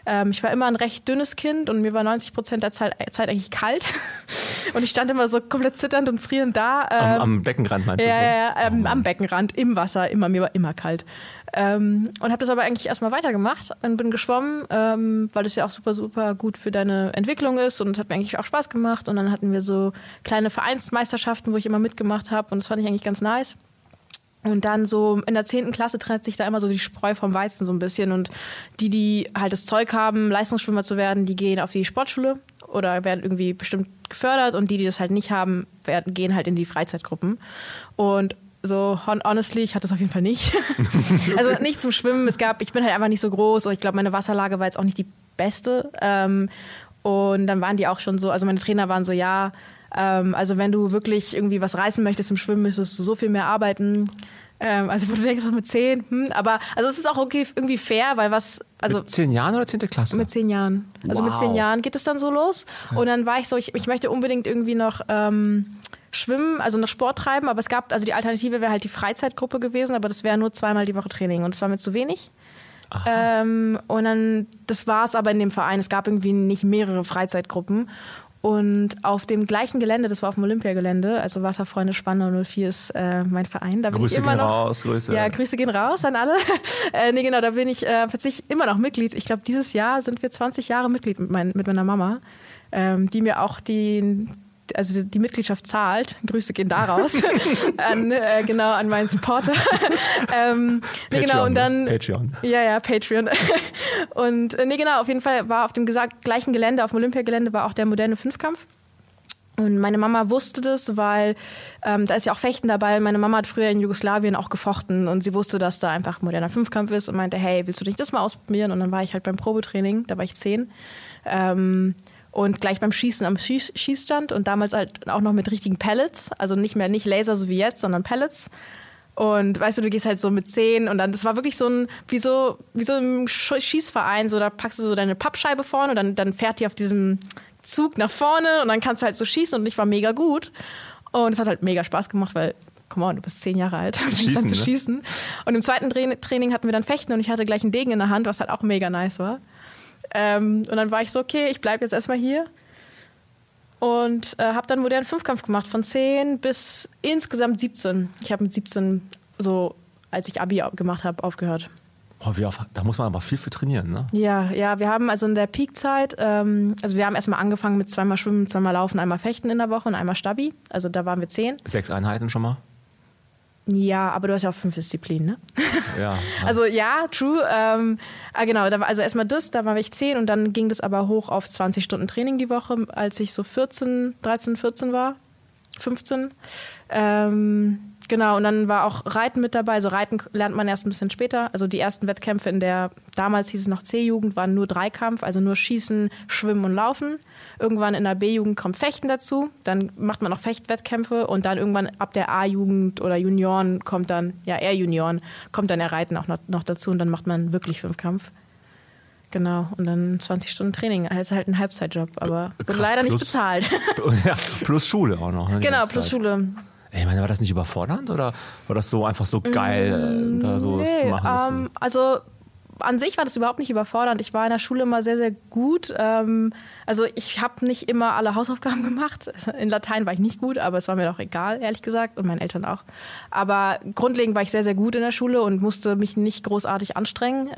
Speaker 1: Ähm, ich war immer ein recht dünnes Kind und mir war 90 Prozent der Zeit, Zeit, eigentlich kalt. und ich stand immer so komplett zitternd und frierend da.
Speaker 2: Ähm, am, am, Beckenrand meinst
Speaker 1: ja, du? Ja, ja, ähm, oh am Beckenrand, im Wasser, immer, mir war immer kalt. Ähm, und habe das aber eigentlich erstmal weitergemacht und bin geschwommen, ähm, weil das ja auch super, super gut für deine Entwicklung ist und es hat mir eigentlich auch Spaß gemacht. Und dann hatten wir so kleine Vereinsmeisterschaften, wo ich immer mitgemacht habe und das fand ich eigentlich ganz nice. Und dann so in der zehnten Klasse trennt sich da immer so die Spreu vom Weizen so ein bisschen. Und die, die halt das Zeug haben, Leistungsschwimmer zu werden, die gehen auf die Sportschule oder werden irgendwie bestimmt gefördert. Und die, die das halt nicht haben, werden, gehen halt in die Freizeitgruppen. Und so honestly, ich hatte das auf jeden Fall nicht. also nicht zum Schwimmen. Es gab, ich bin halt einfach nicht so groß und ich glaube, meine Wasserlage war jetzt auch nicht die beste. Ähm, und dann waren die auch schon so, also meine Trainer waren so, ja, ähm, also wenn du wirklich irgendwie was reißen möchtest im Schwimmen, müsstest du so viel mehr arbeiten. Ähm, also wo du denkst, auch mit zehn, hm, aber also es ist auch okay, irgendwie fair, weil was, also
Speaker 2: mit zehn Jahren oder zehnte Klasse?
Speaker 1: Mit zehn Jahren. Also wow. mit zehn Jahren geht es dann so los. Ja. Und dann war ich so, ich, ich möchte unbedingt irgendwie noch ähm, schwimmen, also noch Sport treiben, aber es gab, also die Alternative wäre halt die Freizeitgruppe gewesen, aber das wäre nur zweimal die Woche Training und es war mir zu wenig. Ähm, und dann, das war es aber in dem Verein. Es gab irgendwie nicht mehrere Freizeitgruppen. Und auf dem gleichen Gelände, das war auf dem Olympiagelände, also Wasserfreunde Spandau 04 ist äh, mein Verein. Da bin
Speaker 2: Grüße
Speaker 1: ich immer
Speaker 2: gehen
Speaker 1: noch,
Speaker 2: raus, Grüße.
Speaker 1: Ja, Grüße gehen raus an alle. äh, nee, genau, da bin ich äh, tatsächlich immer noch Mitglied. Ich glaube, dieses Jahr sind wir 20 Jahre Mitglied mit, mein, mit meiner Mama, ähm, die mir auch die, also die Mitgliedschaft zahlt. Grüße gehen daraus an, äh, genau an meinen Supporter. ähm, nee, genau und dann
Speaker 2: Patreon.
Speaker 1: Ja, ja, Patreon. und äh, nee, genau, auf jeden Fall war auf dem gesagt, gleichen Gelände, auf dem Olympiagelände war auch der moderne Fünfkampf. Und meine Mama wusste das, weil ähm, da ist ja auch Fechten dabei. Meine Mama hat früher in Jugoslawien auch gefochten und sie wusste, dass da einfach moderner Fünfkampf ist und meinte, hey, willst du nicht das mal ausprobieren? Und dann war ich halt beim Probetraining, da war ich zehn. Ähm, und gleich beim Schießen am Schieß Schießstand und damals halt auch noch mit richtigen Pellets, also nicht mehr nicht Laser so wie jetzt, sondern Pellets. Und weißt du, du gehst halt so mit zehn und dann, das war wirklich so ein, wie so, wie so ein Schießverein, so da packst du so deine Pappscheibe vorne und dann, dann fährt die auf diesem Zug nach vorne und dann kannst du halt so schießen und ich war mega gut. Und es hat halt mega Spaß gemacht, weil, come on, du bist zehn Jahre alt, schießen, dann zu ne? schießen. Und im zweiten Training hatten wir dann Fechten und ich hatte gleich einen Degen in der Hand, was halt auch mega nice war. Ähm, und dann war ich so, okay, ich bleibe jetzt erstmal hier. Und äh, habe dann modernen Fünfkampf gemacht, von 10 bis insgesamt 17. Ich habe mit 17, so als ich Abi gemacht habe, aufgehört.
Speaker 2: Oh, wie oft, da muss man aber viel für trainieren, ne?
Speaker 1: Ja, ja, wir haben also in der Peakzeit, ähm, also wir haben erstmal angefangen mit zweimal Schwimmen, zweimal Laufen, einmal Fechten in der Woche und einmal Stabi. Also da waren wir zehn.
Speaker 2: Sechs Einheiten schon mal?
Speaker 1: Ja, aber du hast ja auch fünf Disziplinen, ne?
Speaker 2: Ja.
Speaker 1: also ja, true. Ähm, ah, genau, da war also erstmal das, da war ich zehn und dann ging das aber hoch auf 20 Stunden Training die Woche, als ich so 14, 13, 14 war. 15. Ähm, Genau, und dann war auch Reiten mit dabei. Also Reiten lernt man erst ein bisschen später. Also die ersten Wettkämpfe in der, damals hieß es noch C-Jugend, waren nur Dreikampf, also nur Schießen, Schwimmen und Laufen. Irgendwann in der B-Jugend kommt Fechten dazu. Dann macht man noch Fechtwettkämpfe und dann irgendwann ab der A-Jugend oder Junioren kommt dann, ja eher Junioren, kommt dann der Reiten auch noch, noch dazu und dann macht man wirklich Fünfkampf. Genau, und dann 20 Stunden Training. Also halt ein Halbzeitjob, aber wird leider plus, nicht bezahlt.
Speaker 2: Ja, plus Schule auch noch. Ne,
Speaker 1: genau, plus Schule.
Speaker 2: Ich meine, war das nicht überfordernd oder war das so einfach so geil, mm, da so nee, zu machen?
Speaker 1: Ähm, also an sich war das überhaupt nicht überfordernd. Ich war in der Schule immer sehr, sehr gut. Ähm, also ich habe nicht immer alle Hausaufgaben gemacht. In Latein war ich nicht gut, aber es war mir doch egal, ehrlich gesagt, und meinen Eltern auch. Aber grundlegend war ich sehr, sehr gut in der Schule und musste mich nicht großartig anstrengen.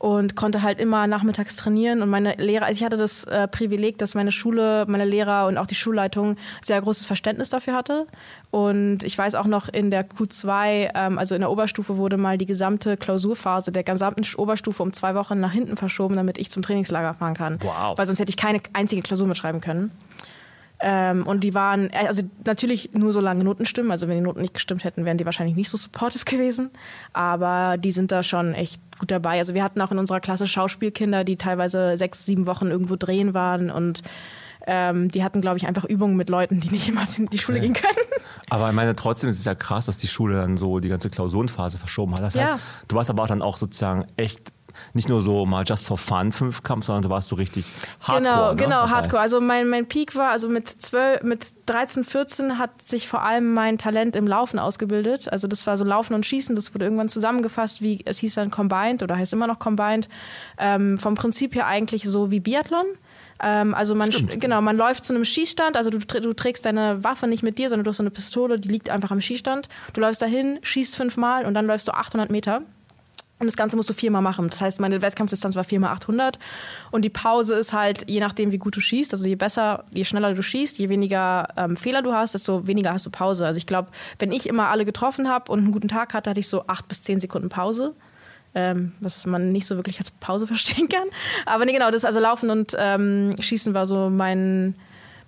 Speaker 1: Und konnte halt immer nachmittags trainieren. Und meine Lehrer, also ich hatte das äh, Privileg, dass meine Schule, meine Lehrer und auch die Schulleitung sehr großes Verständnis dafür hatte. Und ich weiß auch noch in der Q2, ähm, also in der Oberstufe, wurde mal die gesamte Klausurphase der gesamten Oberstufe um zwei Wochen nach hinten verschoben, damit ich zum Trainingslager fahren kann.
Speaker 2: Wow.
Speaker 1: Weil sonst hätte ich keine einzige Klausur mitschreiben können. Ähm, und die waren, äh, also natürlich nur so lange Noten stimmen. Also wenn die Noten nicht gestimmt hätten, wären die wahrscheinlich nicht so supportive gewesen. Aber die sind da schon echt gut dabei. Also wir hatten auch in unserer Klasse Schauspielkinder, die teilweise sechs, sieben Wochen irgendwo drehen waren und ähm, die hatten, glaube ich, einfach Übungen mit Leuten, die nicht immer in die Schule ja. gehen können.
Speaker 2: Aber ich meine, trotzdem ist es ja krass, dass die Schule dann so die ganze Klausurenphase verschoben hat. Das heißt, ja. du warst aber auch dann auch sozusagen echt nicht nur so mal just for fun Fünfkampf, sondern du warst so richtig hardcore.
Speaker 1: Genau,
Speaker 2: ne?
Speaker 1: genau, dabei. hardcore. Also mein, mein Peak war, also mit 12, mit 13, 14 hat sich vor allem mein Talent im Laufen ausgebildet. Also das war so Laufen und Schießen, das wurde irgendwann zusammengefasst, wie es hieß dann Combined oder heißt immer noch Combined. Ähm, vom Prinzip her eigentlich so wie Biathlon ähm, also man Stimmt. genau, man läuft zu einem Schießstand, also du, du, trägst deine Waffe nicht mit dir, sondern du hast so eine Pistole, die liegt einfach am Schießstand. Du läufst dahin, schießt fünfmal und dann läufst du 800 Meter. Und das Ganze musst du viermal machen. Das heißt, meine Wettkampfdistanz war viermal 800. Und die Pause ist halt, je nachdem, wie gut du schießt, also je besser, je schneller du schießt, je weniger ähm, Fehler du hast, desto weniger hast du Pause. Also ich glaube, wenn ich immer alle getroffen habe und einen guten Tag hatte, hatte ich so acht bis zehn Sekunden Pause. Ähm, was man nicht so wirklich als Pause verstehen kann. Aber nee, genau, das also Laufen und ähm, Schießen war so mein,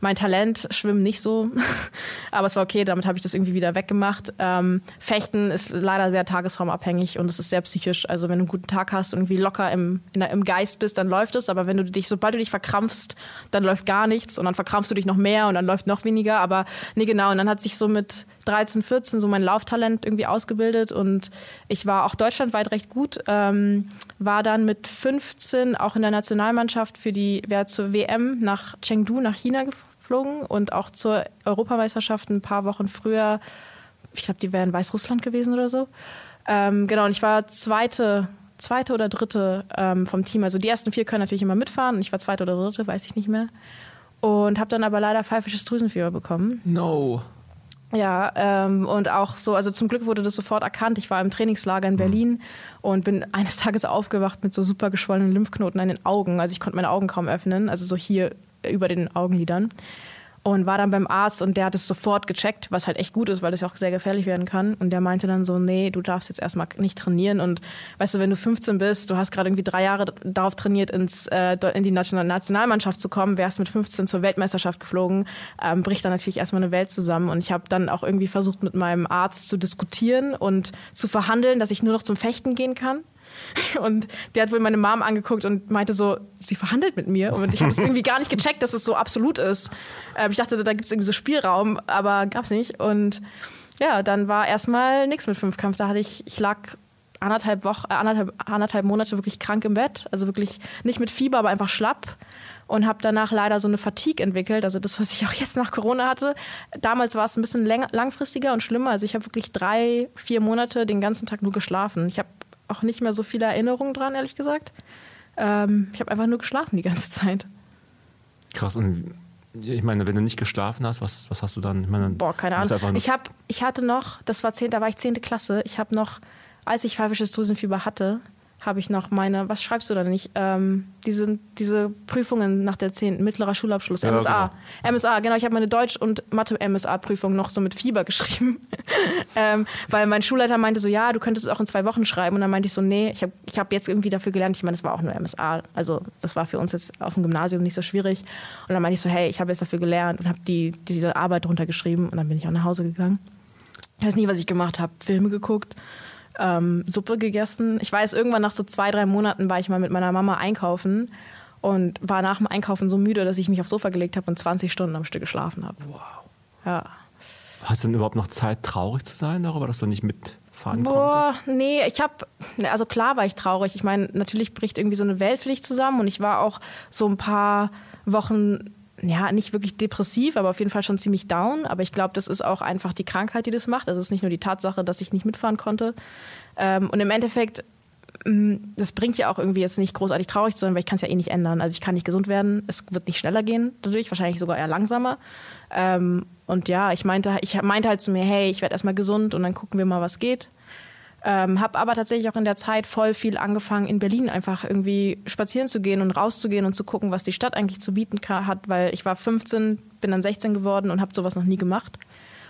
Speaker 1: mein Talent, Schwimmen nicht so. Aber es war okay, damit habe ich das irgendwie wieder weggemacht. Ähm, Fechten ist leider sehr tagesformabhängig und es ist sehr psychisch. Also wenn du einen guten Tag hast und irgendwie locker im, der, im Geist bist, dann läuft es. Aber wenn du dich, sobald du dich verkrampfst, dann läuft gar nichts und dann verkrampfst du dich noch mehr und dann läuft noch weniger. Aber nee, genau. Und dann hat sich so mit 13, 14 so mein Lauftalent irgendwie ausgebildet und ich war auch deutschlandweit recht gut. Ähm, war dann mit 15 auch in der Nationalmannschaft für die, wer zur WM nach Chengdu, nach China gefahren geflogen und auch zur Europameisterschaft ein paar Wochen früher, ich glaube, die wären in Weißrussland gewesen oder so. Ähm, genau, und ich war zweite, zweite oder dritte ähm, vom Team. Also die ersten vier können natürlich immer mitfahren und ich war zweite oder dritte, weiß ich nicht mehr. Und habe dann aber leider pfeifisches Drüsenfieber bekommen.
Speaker 2: No.
Speaker 1: Ja, ähm, und auch so, also zum Glück wurde das sofort erkannt. Ich war im Trainingslager in Berlin mhm. und bin eines Tages aufgewacht mit so super geschwollenen Lymphknoten an den Augen. Also ich konnte meine Augen kaum öffnen, also so hier über den Augenlidern und war dann beim Arzt und der hat es sofort gecheckt, was halt echt gut ist, weil das ja auch sehr gefährlich werden kann. Und der meinte dann so, nee, du darfst jetzt erstmal nicht trainieren. Und weißt du, wenn du 15 bist, du hast gerade irgendwie drei Jahre darauf trainiert, ins, äh, in die Nationalmannschaft zu kommen, wärst mit 15 zur Weltmeisterschaft geflogen, ähm, bricht dann natürlich erstmal eine Welt zusammen. Und ich habe dann auch irgendwie versucht, mit meinem Arzt zu diskutieren und zu verhandeln, dass ich nur noch zum Fechten gehen kann. Und der hat wohl meine Mom angeguckt und meinte so, sie verhandelt mit mir. Und ich habe es irgendwie gar nicht gecheckt, dass es so absolut ist. Ähm, ich dachte, da gibt es irgendwie so Spielraum, aber gab es nicht. Und ja, dann war erstmal nichts mit Fünfkampf. Da hatte ich, ich lag anderthalb Wochen, äh, anderthalb, anderthalb Monate wirklich krank im Bett. Also wirklich nicht mit Fieber, aber einfach schlapp. Und habe danach leider so eine Fatigue entwickelt, also das, was ich auch jetzt nach Corona hatte. Damals war es ein bisschen langfristiger und schlimmer. Also ich habe wirklich drei, vier Monate den ganzen Tag nur geschlafen. Ich habe auch nicht mehr so viele Erinnerungen dran, ehrlich gesagt. Ähm, ich habe einfach nur geschlafen die ganze Zeit.
Speaker 2: Krass, und ich meine, wenn du nicht geschlafen hast, was, was hast du dann? Ich meine,
Speaker 1: Boah, keine Ahnung. Ich, hab, ich hatte noch, das war 10, da war ich 10. Klasse, ich habe noch, als ich pfeifisches Drüsenfieber hatte, habe ich noch meine, was schreibst du da nicht? Ähm, diese, diese Prüfungen nach der 10. mittlerer Schulabschluss, ja, MSA. Genau. MSA, genau, ich habe meine Deutsch- und Mathe-MSA-Prüfung noch so mit Fieber geschrieben. ähm, weil mein Schulleiter meinte so, ja, du könntest es auch in zwei Wochen schreiben. Und dann meinte ich so, nee, ich habe ich hab jetzt irgendwie dafür gelernt. Ich meine, das war auch nur MSA. Also das war für uns jetzt auf dem Gymnasium nicht so schwierig. Und dann meinte ich so, hey, ich habe jetzt dafür gelernt und habe die, diese Arbeit drunter geschrieben. Und dann bin ich auch nach Hause gegangen. Ich weiß nie, was ich gemacht habe. Filme geguckt ähm, Suppe gegessen. Ich weiß, irgendwann nach so zwei, drei Monaten war ich mal mit meiner Mama einkaufen und war nach dem Einkaufen so müde, dass ich mich aufs Sofa gelegt habe und 20 Stunden am Stück geschlafen habe.
Speaker 2: Wow.
Speaker 1: Ja.
Speaker 2: Hast du denn überhaupt noch Zeit, traurig zu sein darüber, dass du nicht mitfahren Boah, konntest?
Speaker 1: nee, ich habe, also klar war ich traurig. Ich meine, natürlich bricht irgendwie so eine Welt für dich zusammen und ich war auch so ein paar Wochen ja, nicht wirklich depressiv, aber auf jeden Fall schon ziemlich down. Aber ich glaube, das ist auch einfach die Krankheit, die das macht. Also es ist nicht nur die Tatsache, dass ich nicht mitfahren konnte. Ähm, und im Endeffekt, mm, das bringt ja auch irgendwie jetzt nicht großartig traurig zu sein, weil ich kann es ja eh nicht ändern. Also ich kann nicht gesund werden. Es wird nicht schneller gehen dadurch, wahrscheinlich sogar eher langsamer. Ähm, und ja, ich meinte, ich meinte halt zu mir, hey, ich werde erstmal gesund und dann gucken wir mal, was geht. Ähm, habe aber tatsächlich auch in der Zeit voll viel angefangen, in Berlin einfach irgendwie spazieren zu gehen und rauszugehen und zu gucken, was die Stadt eigentlich zu bieten hat, weil ich war 15, bin dann 16 geworden und habe sowas noch nie gemacht.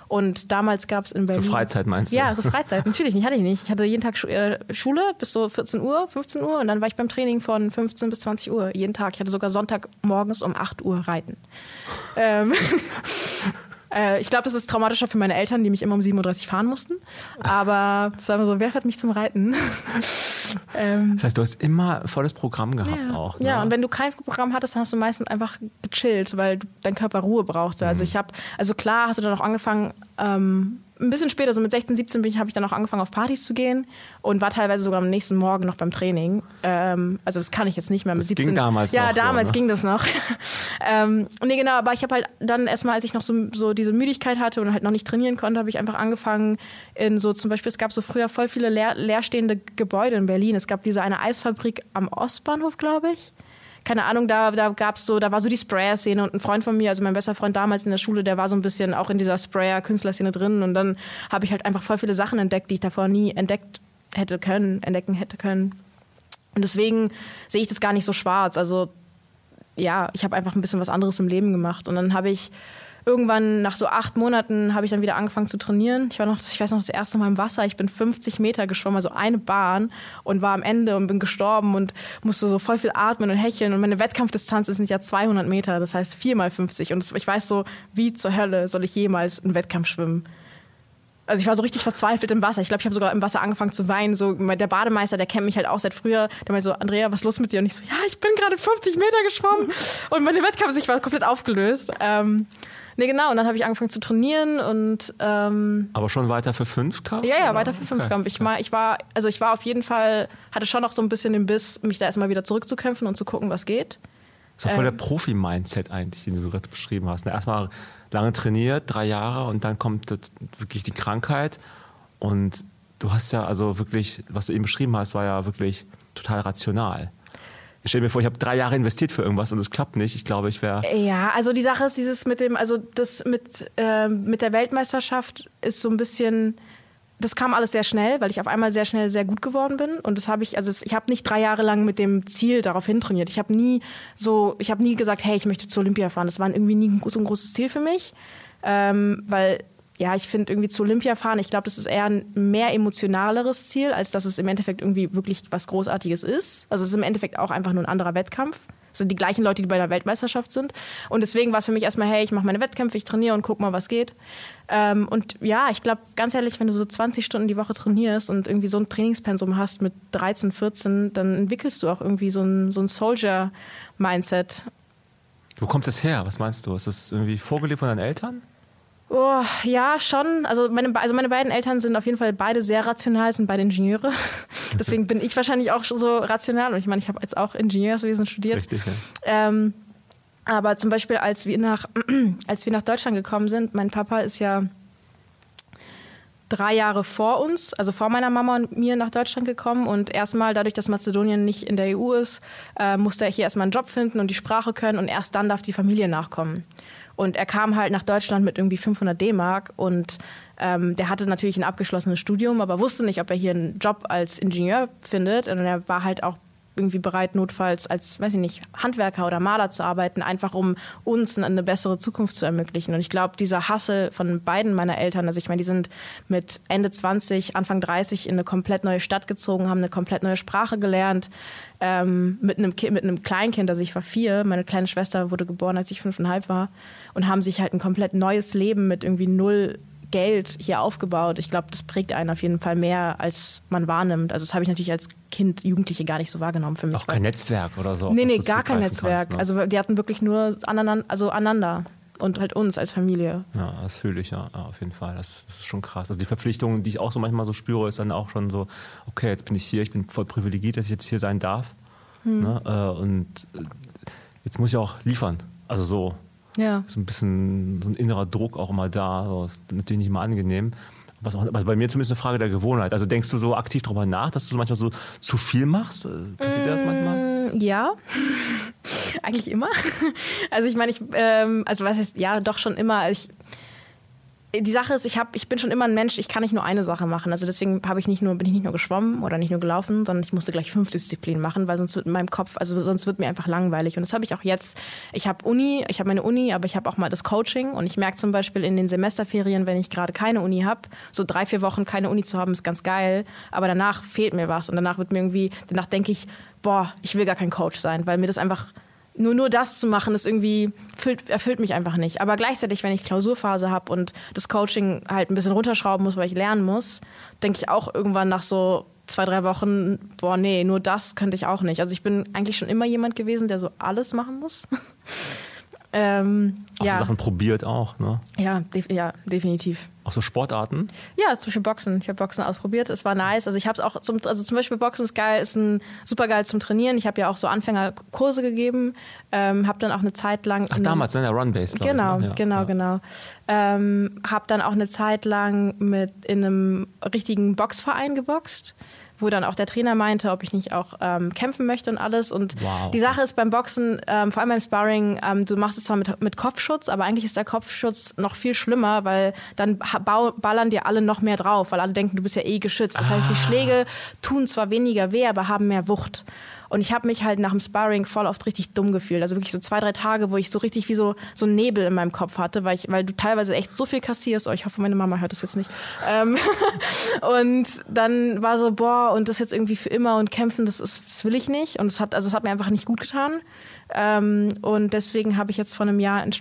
Speaker 1: Und damals gab es in Berlin.
Speaker 2: So Freizeit meinst du?
Speaker 1: Ja, so Freizeit. Natürlich nicht, hatte ich nicht. Ich hatte jeden Tag äh, Schule bis so 14 Uhr, 15 Uhr und dann war ich beim Training von 15 bis 20 Uhr. Jeden Tag. Ich hatte sogar Sonntag morgens um 8 Uhr Reiten. ähm, Äh, ich glaube, das ist traumatischer für meine Eltern, die mich immer um 7.30 Uhr fahren mussten. Aber es war immer so, wer fährt mich zum Reiten?
Speaker 2: ähm, das heißt, du hast immer volles Programm gehabt
Speaker 1: ja.
Speaker 2: auch.
Speaker 1: Ne? Ja, und wenn du kein Programm hattest, dann hast du meistens einfach gechillt, weil dein Körper Ruhe brauchte. Also mhm. ich habe, also klar hast du dann auch angefangen, ähm, ein bisschen später, so mit 16, 17 bin ich, habe ich dann auch angefangen, auf Partys zu gehen und war teilweise sogar am nächsten Morgen noch beim Training. Ähm, also das kann ich jetzt nicht mehr mit
Speaker 2: das
Speaker 1: 17.
Speaker 2: Ging damals
Speaker 1: ja,
Speaker 2: noch
Speaker 1: damals
Speaker 2: so, ne?
Speaker 1: ging das noch. ähm, nee, genau, aber ich habe halt dann erstmal, als ich noch so, so diese Müdigkeit hatte und halt noch nicht trainieren konnte, habe ich einfach angefangen in so zum Beispiel, es gab so früher voll viele leer, leerstehende Gebäude in Berlin. Es gab diese eine Eisfabrik am Ostbahnhof, glaube ich keine Ahnung, da, da gab's so, da war so die Sprayer-Szene und ein Freund von mir, also mein bester Freund damals in der Schule, der war so ein bisschen auch in dieser Sprayer-Künstlerszene drin und dann habe ich halt einfach voll viele Sachen entdeckt, die ich davor nie entdeckt hätte können, entdecken hätte können. Und deswegen sehe ich das gar nicht so schwarz. Also ja, ich habe einfach ein bisschen was anderes im Leben gemacht und dann habe ich irgendwann nach so acht Monaten habe ich dann wieder angefangen zu trainieren. Ich war noch, ich weiß noch, das erste Mal im Wasser. Ich bin 50 Meter geschwommen, also eine Bahn und war am Ende und bin gestorben und musste so voll viel atmen und hecheln. Und meine Wettkampfdistanz ist nicht ja 200 Meter, das heißt 4 mal 50. Und ich weiß so, wie zur Hölle soll ich jemals einen Wettkampf schwimmen? Also ich war so richtig verzweifelt im Wasser. Ich glaube, ich habe sogar im Wasser angefangen zu weinen. So der Bademeister, der kennt mich halt auch seit früher. Der meinte so, Andrea, was ist los mit dir? Und ich so, ja, ich bin gerade 50 Meter geschwommen. Und meine Wettkampf, ich war komplett aufgelöst. Ähm, Nee, genau. Und dann habe ich angefangen zu trainieren und. Ähm,
Speaker 2: Aber schon weiter für Fünfkampf?
Speaker 1: Ja, ja, oder? weiter für Fünfkampf. Okay. Ich, war, ich war, also ich war auf jeden Fall, hatte schon noch so ein bisschen den Biss, mich da erstmal wieder zurückzukämpfen und zu gucken, was geht.
Speaker 2: Das ist voll ähm, der Profi-Mindset eigentlich, den du gerade beschrieben hast. Ne? Erstmal lange trainiert, drei Jahre und dann kommt wirklich die Krankheit und du hast ja also wirklich, was du eben beschrieben hast, war ja wirklich total rational ich stelle mir vor, ich habe drei Jahre investiert für irgendwas und es klappt nicht. Ich glaube, ich wäre.
Speaker 1: Ja, also die Sache ist dieses mit dem, also das mit, äh, mit der Weltmeisterschaft ist so ein bisschen. Das kam alles sehr schnell, weil ich auf einmal sehr schnell sehr gut geworden bin. Und das habe ich, also ich habe nicht drei Jahre lang mit dem Ziel darauf hin trainiert. Ich habe nie so, ich habe nie gesagt, hey, ich möchte zur Olympia fahren. Das war irgendwie nie so ein großes Ziel für mich. Ähm, weil ja, ich finde irgendwie zu Olympia fahren, ich glaube, das ist eher ein mehr emotionaleres Ziel, als dass es im Endeffekt irgendwie wirklich was Großartiges ist. Also es ist im Endeffekt auch einfach nur ein anderer Wettkampf. Es sind die gleichen Leute, die bei der Weltmeisterschaft sind. Und deswegen war es für mich erstmal, hey, ich mache meine Wettkämpfe, ich trainiere und guck mal, was geht. Ähm, und ja, ich glaube, ganz ehrlich, wenn du so 20 Stunden die Woche trainierst und irgendwie so ein Trainingspensum hast mit 13, 14, dann entwickelst du auch irgendwie so ein, so ein Soldier-Mindset.
Speaker 2: Wo kommt das her? Was meinst du? Ist das irgendwie vorgelebt von deinen Eltern?
Speaker 1: Oh, ja, schon. Also meine, also meine beiden Eltern sind auf jeden Fall beide sehr rational, sind beide Ingenieure. Deswegen bin ich wahrscheinlich auch so rational. Und ich meine, ich habe jetzt auch Ingenieurswesen studiert. Richtig, ja. Ähm, aber zum Beispiel, als wir, nach, als wir nach Deutschland gekommen sind, mein Papa ist ja drei Jahre vor uns, also vor meiner Mama und mir nach Deutschland gekommen. Und erstmal, dadurch, dass Mazedonien nicht in der EU ist, äh, musste er hier erstmal einen Job finden und die Sprache können. Und erst dann darf die Familie nachkommen. Und er kam halt nach Deutschland mit irgendwie 500 D-Mark und ähm, der hatte natürlich ein abgeschlossenes Studium, aber wusste nicht, ob er hier einen Job als Ingenieur findet. Und er war halt auch irgendwie bereit, notfalls als, weiß ich nicht, Handwerker oder Maler zu arbeiten, einfach um uns eine bessere Zukunft zu ermöglichen. Und ich glaube, dieser Hassel von beiden meiner Eltern, also ich meine, die sind mit Ende 20, Anfang 30 in eine komplett neue Stadt gezogen, haben eine komplett neue Sprache gelernt, ähm, mit, einem mit einem Kleinkind, also ich war vier, meine kleine Schwester wurde geboren, als ich fünfeinhalb war, und haben sich halt ein komplett neues Leben mit irgendwie null Geld hier aufgebaut. Ich glaube, das prägt einen auf jeden Fall mehr, als man wahrnimmt. Also das habe ich natürlich als Kind, Jugendliche gar nicht so wahrgenommen für mich.
Speaker 2: Auch kein Netzwerk oder so?
Speaker 1: Nee, nee, gar kein Netzwerk. Kannst, ne? Also die hatten wirklich nur aneinander, also aneinander und halt uns als Familie.
Speaker 2: Ja, das fühle ich ja, auf jeden Fall. Das, das, ist schon krass. Also die Verpflichtung, die ich auch so manchmal so spüre, ist dann auch schon so, okay, jetzt bin ich hier, ich bin voll privilegiert, dass ich jetzt hier sein darf. Hm. Ne? Äh, und äh, jetzt muss ich auch liefern. Also so, ja. So ein bisschen so ein innerer Druck auch immer da. So, ist natürlich nicht immer angenehm. Was auch, also bei mir zumindest eine Frage der Gewohnheit. Also denkst du so aktiv darüber nach, dass du manchmal so zu viel machst? Äh, passiert dir das manchmal?
Speaker 1: Mm, ja, eigentlich immer. Also ich meine, ich, ähm, also was ist, ja, doch schon immer. Ich, die Sache ist, ich, hab, ich bin schon immer ein Mensch, ich kann nicht nur eine Sache machen. Also deswegen habe ich nicht nur, bin ich nicht nur geschwommen oder nicht nur gelaufen, sondern ich musste gleich fünf Disziplinen machen, weil sonst wird in Kopf, also sonst wird mir einfach langweilig. Und das habe ich auch jetzt. Ich habe Uni, ich habe meine Uni, aber ich habe auch mal das Coaching und ich merke zum Beispiel in den Semesterferien, wenn ich gerade keine Uni habe, so drei, vier Wochen keine Uni zu haben, ist ganz geil. Aber danach fehlt mir was und danach wird mir irgendwie, danach denke ich, boah, ich will gar kein Coach sein, weil mir das einfach nur, nur das zu machen, ist irgendwie, erfüllt, erfüllt mich einfach nicht. Aber gleichzeitig, wenn ich Klausurphase habe und das Coaching halt ein bisschen runterschrauben muss, weil ich lernen muss, denke ich auch irgendwann nach so zwei, drei Wochen, boah, nee, nur das könnte ich auch nicht. Also ich bin eigentlich schon immer jemand gewesen, der so alles machen muss.
Speaker 2: Ähm, auch ja. so Sachen probiert auch, ne?
Speaker 1: Ja, def ja, definitiv.
Speaker 2: Auch so Sportarten?
Speaker 1: Ja, zum Beispiel Boxen. Ich habe Boxen ausprobiert. Es war nice. Also ich habe es auch zum, also zum Beispiel Boxen ist geil, ist ein super geil zum Trainieren. Ich habe ja auch so Anfängerkurse gegeben, ähm, habe dann auch eine Zeit lang.
Speaker 2: Ach damals, ne? Der Run-Base.
Speaker 1: Genau,
Speaker 2: ich, ne?
Speaker 1: ja, genau, ja. genau. Ähm, habe dann auch eine Zeit lang mit in einem richtigen Boxverein geboxt wo dann auch der Trainer meinte, ob ich nicht auch ähm, kämpfen möchte und alles. Und wow. die Sache ist beim Boxen, ähm, vor allem beim Sparring, ähm, du machst es zwar mit, mit Kopfschutz, aber eigentlich ist der Kopfschutz noch viel schlimmer, weil dann ballern dir alle noch mehr drauf, weil alle denken, du bist ja eh geschützt. Das heißt, die ah. Schläge tun zwar weniger weh, aber haben mehr Wucht. Und ich habe mich halt nach dem Sparring voll oft richtig dumm gefühlt. Also wirklich so zwei, drei Tage, wo ich so richtig wie so, so Nebel in meinem Kopf hatte, weil, ich, weil du teilweise echt so viel kassierst. Oh, ich hoffe, meine Mama hört das jetzt nicht. Ähm, und dann war so, boah, und das jetzt irgendwie für immer und kämpfen, das, ist, das will ich nicht. Und es hat, also hat mir einfach nicht gut getan. Ähm, und deswegen habe ich jetzt vor einem Jahr ent,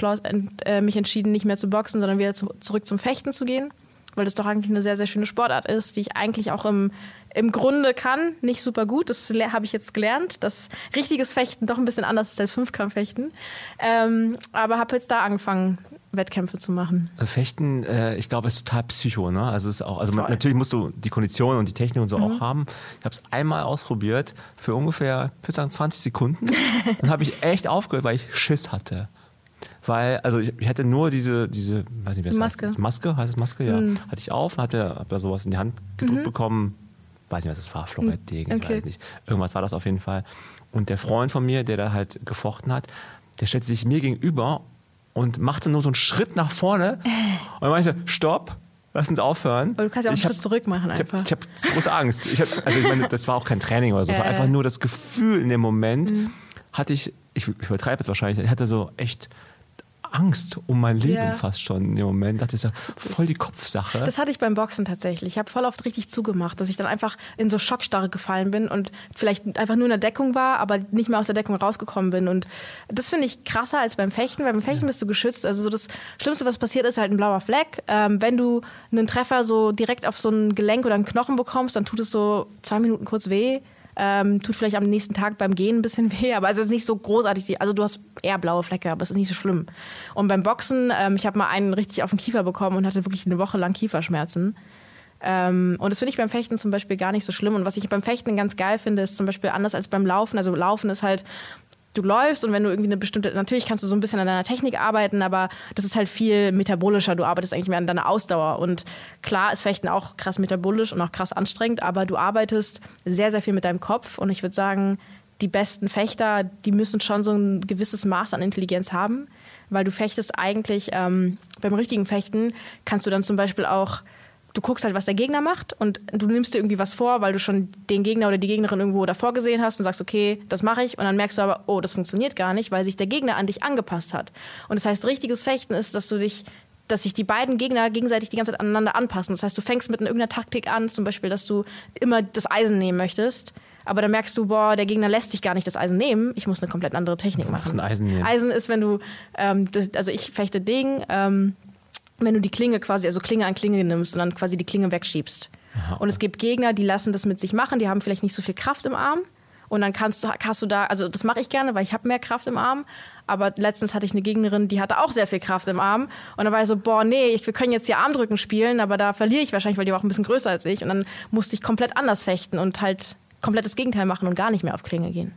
Speaker 1: äh, mich entschieden, nicht mehr zu boxen, sondern wieder zu, zurück zum Fechten zu gehen weil das doch eigentlich eine sehr, sehr schöne Sportart ist, die ich eigentlich auch im, im Grunde kann. Nicht super gut, das habe ich jetzt gelernt, dass richtiges Fechten doch ein bisschen anders ist als Fünfkampffechten. Ähm, aber habe jetzt da angefangen, Wettkämpfe zu machen.
Speaker 2: Äh, Fechten, äh, ich glaube, ist total psycho, ne? Also ist auch, also man, natürlich musst du die Kondition und die Technik und so mhm. auch haben. Ich habe es einmal ausprobiert für ungefähr, ich würde sagen, 20 Sekunden. Dann habe ich echt aufgehört, weil ich Schiss hatte weil, also ich, ich hatte nur diese, diese, weiß nicht, wie
Speaker 1: Maske.
Speaker 2: Heißt. Maske, heißt es Maske, ja. Mhm. Hatte ich auf, hatte, hab da sowas in die Hand gedrückt mhm. bekommen. Weiß nicht, was das war, Fluoridegen, okay. weiß nicht. Irgendwas war das auf jeden Fall. Und der Freund von mir, der da halt gefochten hat, der stellte sich mir gegenüber und machte nur so einen Schritt nach vorne und meinte, stopp, lass uns aufhören.
Speaker 1: Aber du kannst ja auch
Speaker 2: einen
Speaker 1: Schritt zurück machen einfach.
Speaker 2: Ich habe hab große Angst. Ich hab, also ich meine, das war auch kein Training oder so, ja, war einfach nur das Gefühl in dem Moment, mhm. hatte ich, ich, ich übertreibe jetzt wahrscheinlich, ich hatte so echt Angst um mein Leben ja. fast schon in dem Moment. Das ist ja voll die Kopfsache.
Speaker 1: Das hatte ich beim Boxen tatsächlich. Ich habe voll oft richtig zugemacht, dass ich dann einfach in so Schockstarre gefallen bin und vielleicht einfach nur in der Deckung war, aber nicht mehr aus der Deckung rausgekommen bin. Und das finde ich krasser als beim Fechten, weil beim Fechten ja. bist du geschützt. Also so das Schlimmste, was passiert, ist halt ein blauer Fleck. Ähm, wenn du einen Treffer so direkt auf so ein Gelenk oder einen Knochen bekommst, dann tut es so zwei Minuten kurz weh. Ähm, tut vielleicht am nächsten Tag beim Gehen ein bisschen weh, aber es ist nicht so großartig. Also du hast eher blaue Flecke, aber es ist nicht so schlimm. Und beim Boxen, ähm, ich habe mal einen richtig auf den Kiefer bekommen und hatte wirklich eine Woche lang Kieferschmerzen. Ähm, und das finde ich beim Fechten zum Beispiel gar nicht so schlimm. Und was ich beim Fechten ganz geil finde, ist zum Beispiel anders als beim Laufen. Also Laufen ist halt, du läufst und wenn du irgendwie eine bestimmte, natürlich kannst du so ein bisschen an deiner Technik arbeiten, aber das ist halt viel metabolischer. Du arbeitest eigentlich mehr an deiner Ausdauer. Und klar ist Fechten auch krass metabolisch und auch krass anstrengend, aber du arbeitest sehr, sehr viel mit deinem Kopf. Und ich würde sagen, die besten Fechter, die müssen schon so ein gewisses Maß an Intelligenz haben, weil du fechtest eigentlich ähm, beim richtigen Fechten kannst du dann zum Beispiel auch du guckst halt, was der Gegner macht und du nimmst dir irgendwie was vor, weil du schon den Gegner oder die Gegnerin irgendwo davor gesehen hast und sagst, okay, das mache ich und dann merkst du aber, oh, das funktioniert gar nicht, weil sich der Gegner an dich angepasst hat. Und das heißt, richtiges Fechten ist, dass du dich dass sich die beiden Gegner gegenseitig die ganze Zeit aneinander anpassen. Das heißt, du fängst mit irgendeiner Taktik an, zum Beispiel, dass du immer das Eisen nehmen möchtest. Aber dann merkst du, boah, der Gegner lässt sich gar nicht das Eisen nehmen. Ich muss eine komplett andere Technik machen. Was ist
Speaker 2: ein Eisen nehmen?
Speaker 1: Eisen ist, wenn du, ähm, das, also ich fechte Degen, ähm, wenn du die Klinge quasi, also Klinge an Klinge nimmst und dann quasi die Klinge wegschiebst. Aha. Und es gibt Gegner, die lassen das mit sich machen, die haben vielleicht nicht so viel Kraft im Arm. Und dann kannst du, hast du da, also das mache ich gerne, weil ich habe mehr Kraft im Arm. Aber letztens hatte ich eine Gegnerin, die hatte auch sehr viel Kraft im Arm. Und dann war ich so, boah, nee, wir können jetzt hier Armdrücken spielen, aber da verliere ich wahrscheinlich, weil die war auch ein bisschen größer als ich. Und dann musste ich komplett anders fechten und halt komplett das Gegenteil machen und gar nicht mehr auf Klinge gehen.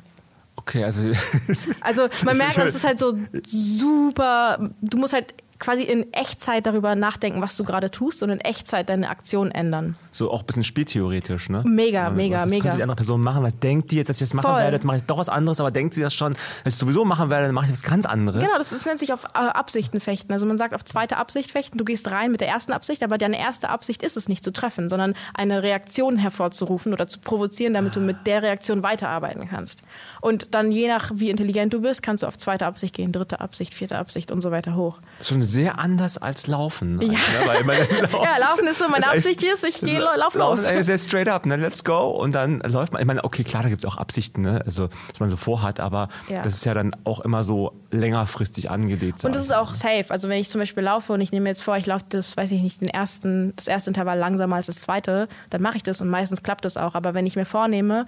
Speaker 2: Okay, also.
Speaker 1: also man merkt, es ist halt so super. Du musst halt quasi in Echtzeit darüber nachdenken, was du gerade tust und in Echtzeit deine Aktion ändern.
Speaker 2: So auch ein bisschen spieltheoretisch, ne?
Speaker 1: Mega, mega,
Speaker 2: was
Speaker 1: mega.
Speaker 2: könnte die andere Person machen? Was denkt die jetzt, dass ich das machen
Speaker 1: Voll.
Speaker 2: werde? Jetzt mache ich doch was anderes, aber denkt sie das schon, dass ich sowieso machen werde, dann mache ich was ganz anderes.
Speaker 1: Genau, das, das nennt sich auf äh, Absichten fechten. Also man sagt auf zweite Absicht fechten, du gehst rein mit der ersten Absicht, aber deine erste Absicht ist es nicht zu treffen, sondern eine Reaktion hervorzurufen oder zu provozieren, damit du mit der Reaktion weiterarbeiten kannst. Und dann je nach wie intelligent du bist, kannst du auf zweite Absicht gehen, dritte Absicht, vierte Absicht und so weiter hoch.
Speaker 2: Das ist schon sehr anders als Laufen.
Speaker 1: Ja.
Speaker 2: Ne? Weil meine
Speaker 1: Ja, Laufen ist so, meine Absicht ist, ich gehe, lauf
Speaker 2: Laufen
Speaker 1: los.
Speaker 2: ist sehr straight up, ne? Let's go. Und dann läuft man. Ich meine, okay, klar, da gibt es auch Absichten, ne? Also, was man so vorhat, aber
Speaker 1: Ja.
Speaker 2: das ist ja dann auch immer so längerfristig angelegt.
Speaker 1: Und das ist auch safe. Also wenn ich zum Beispiel laufe und ich nehme jetzt vor, ich laufe das, weiß ich nicht, den ersten, das erste Intervall langsamer als das zweite, dann mache ich das und meistens klappt das auch. Aber wenn ich mir vornehme,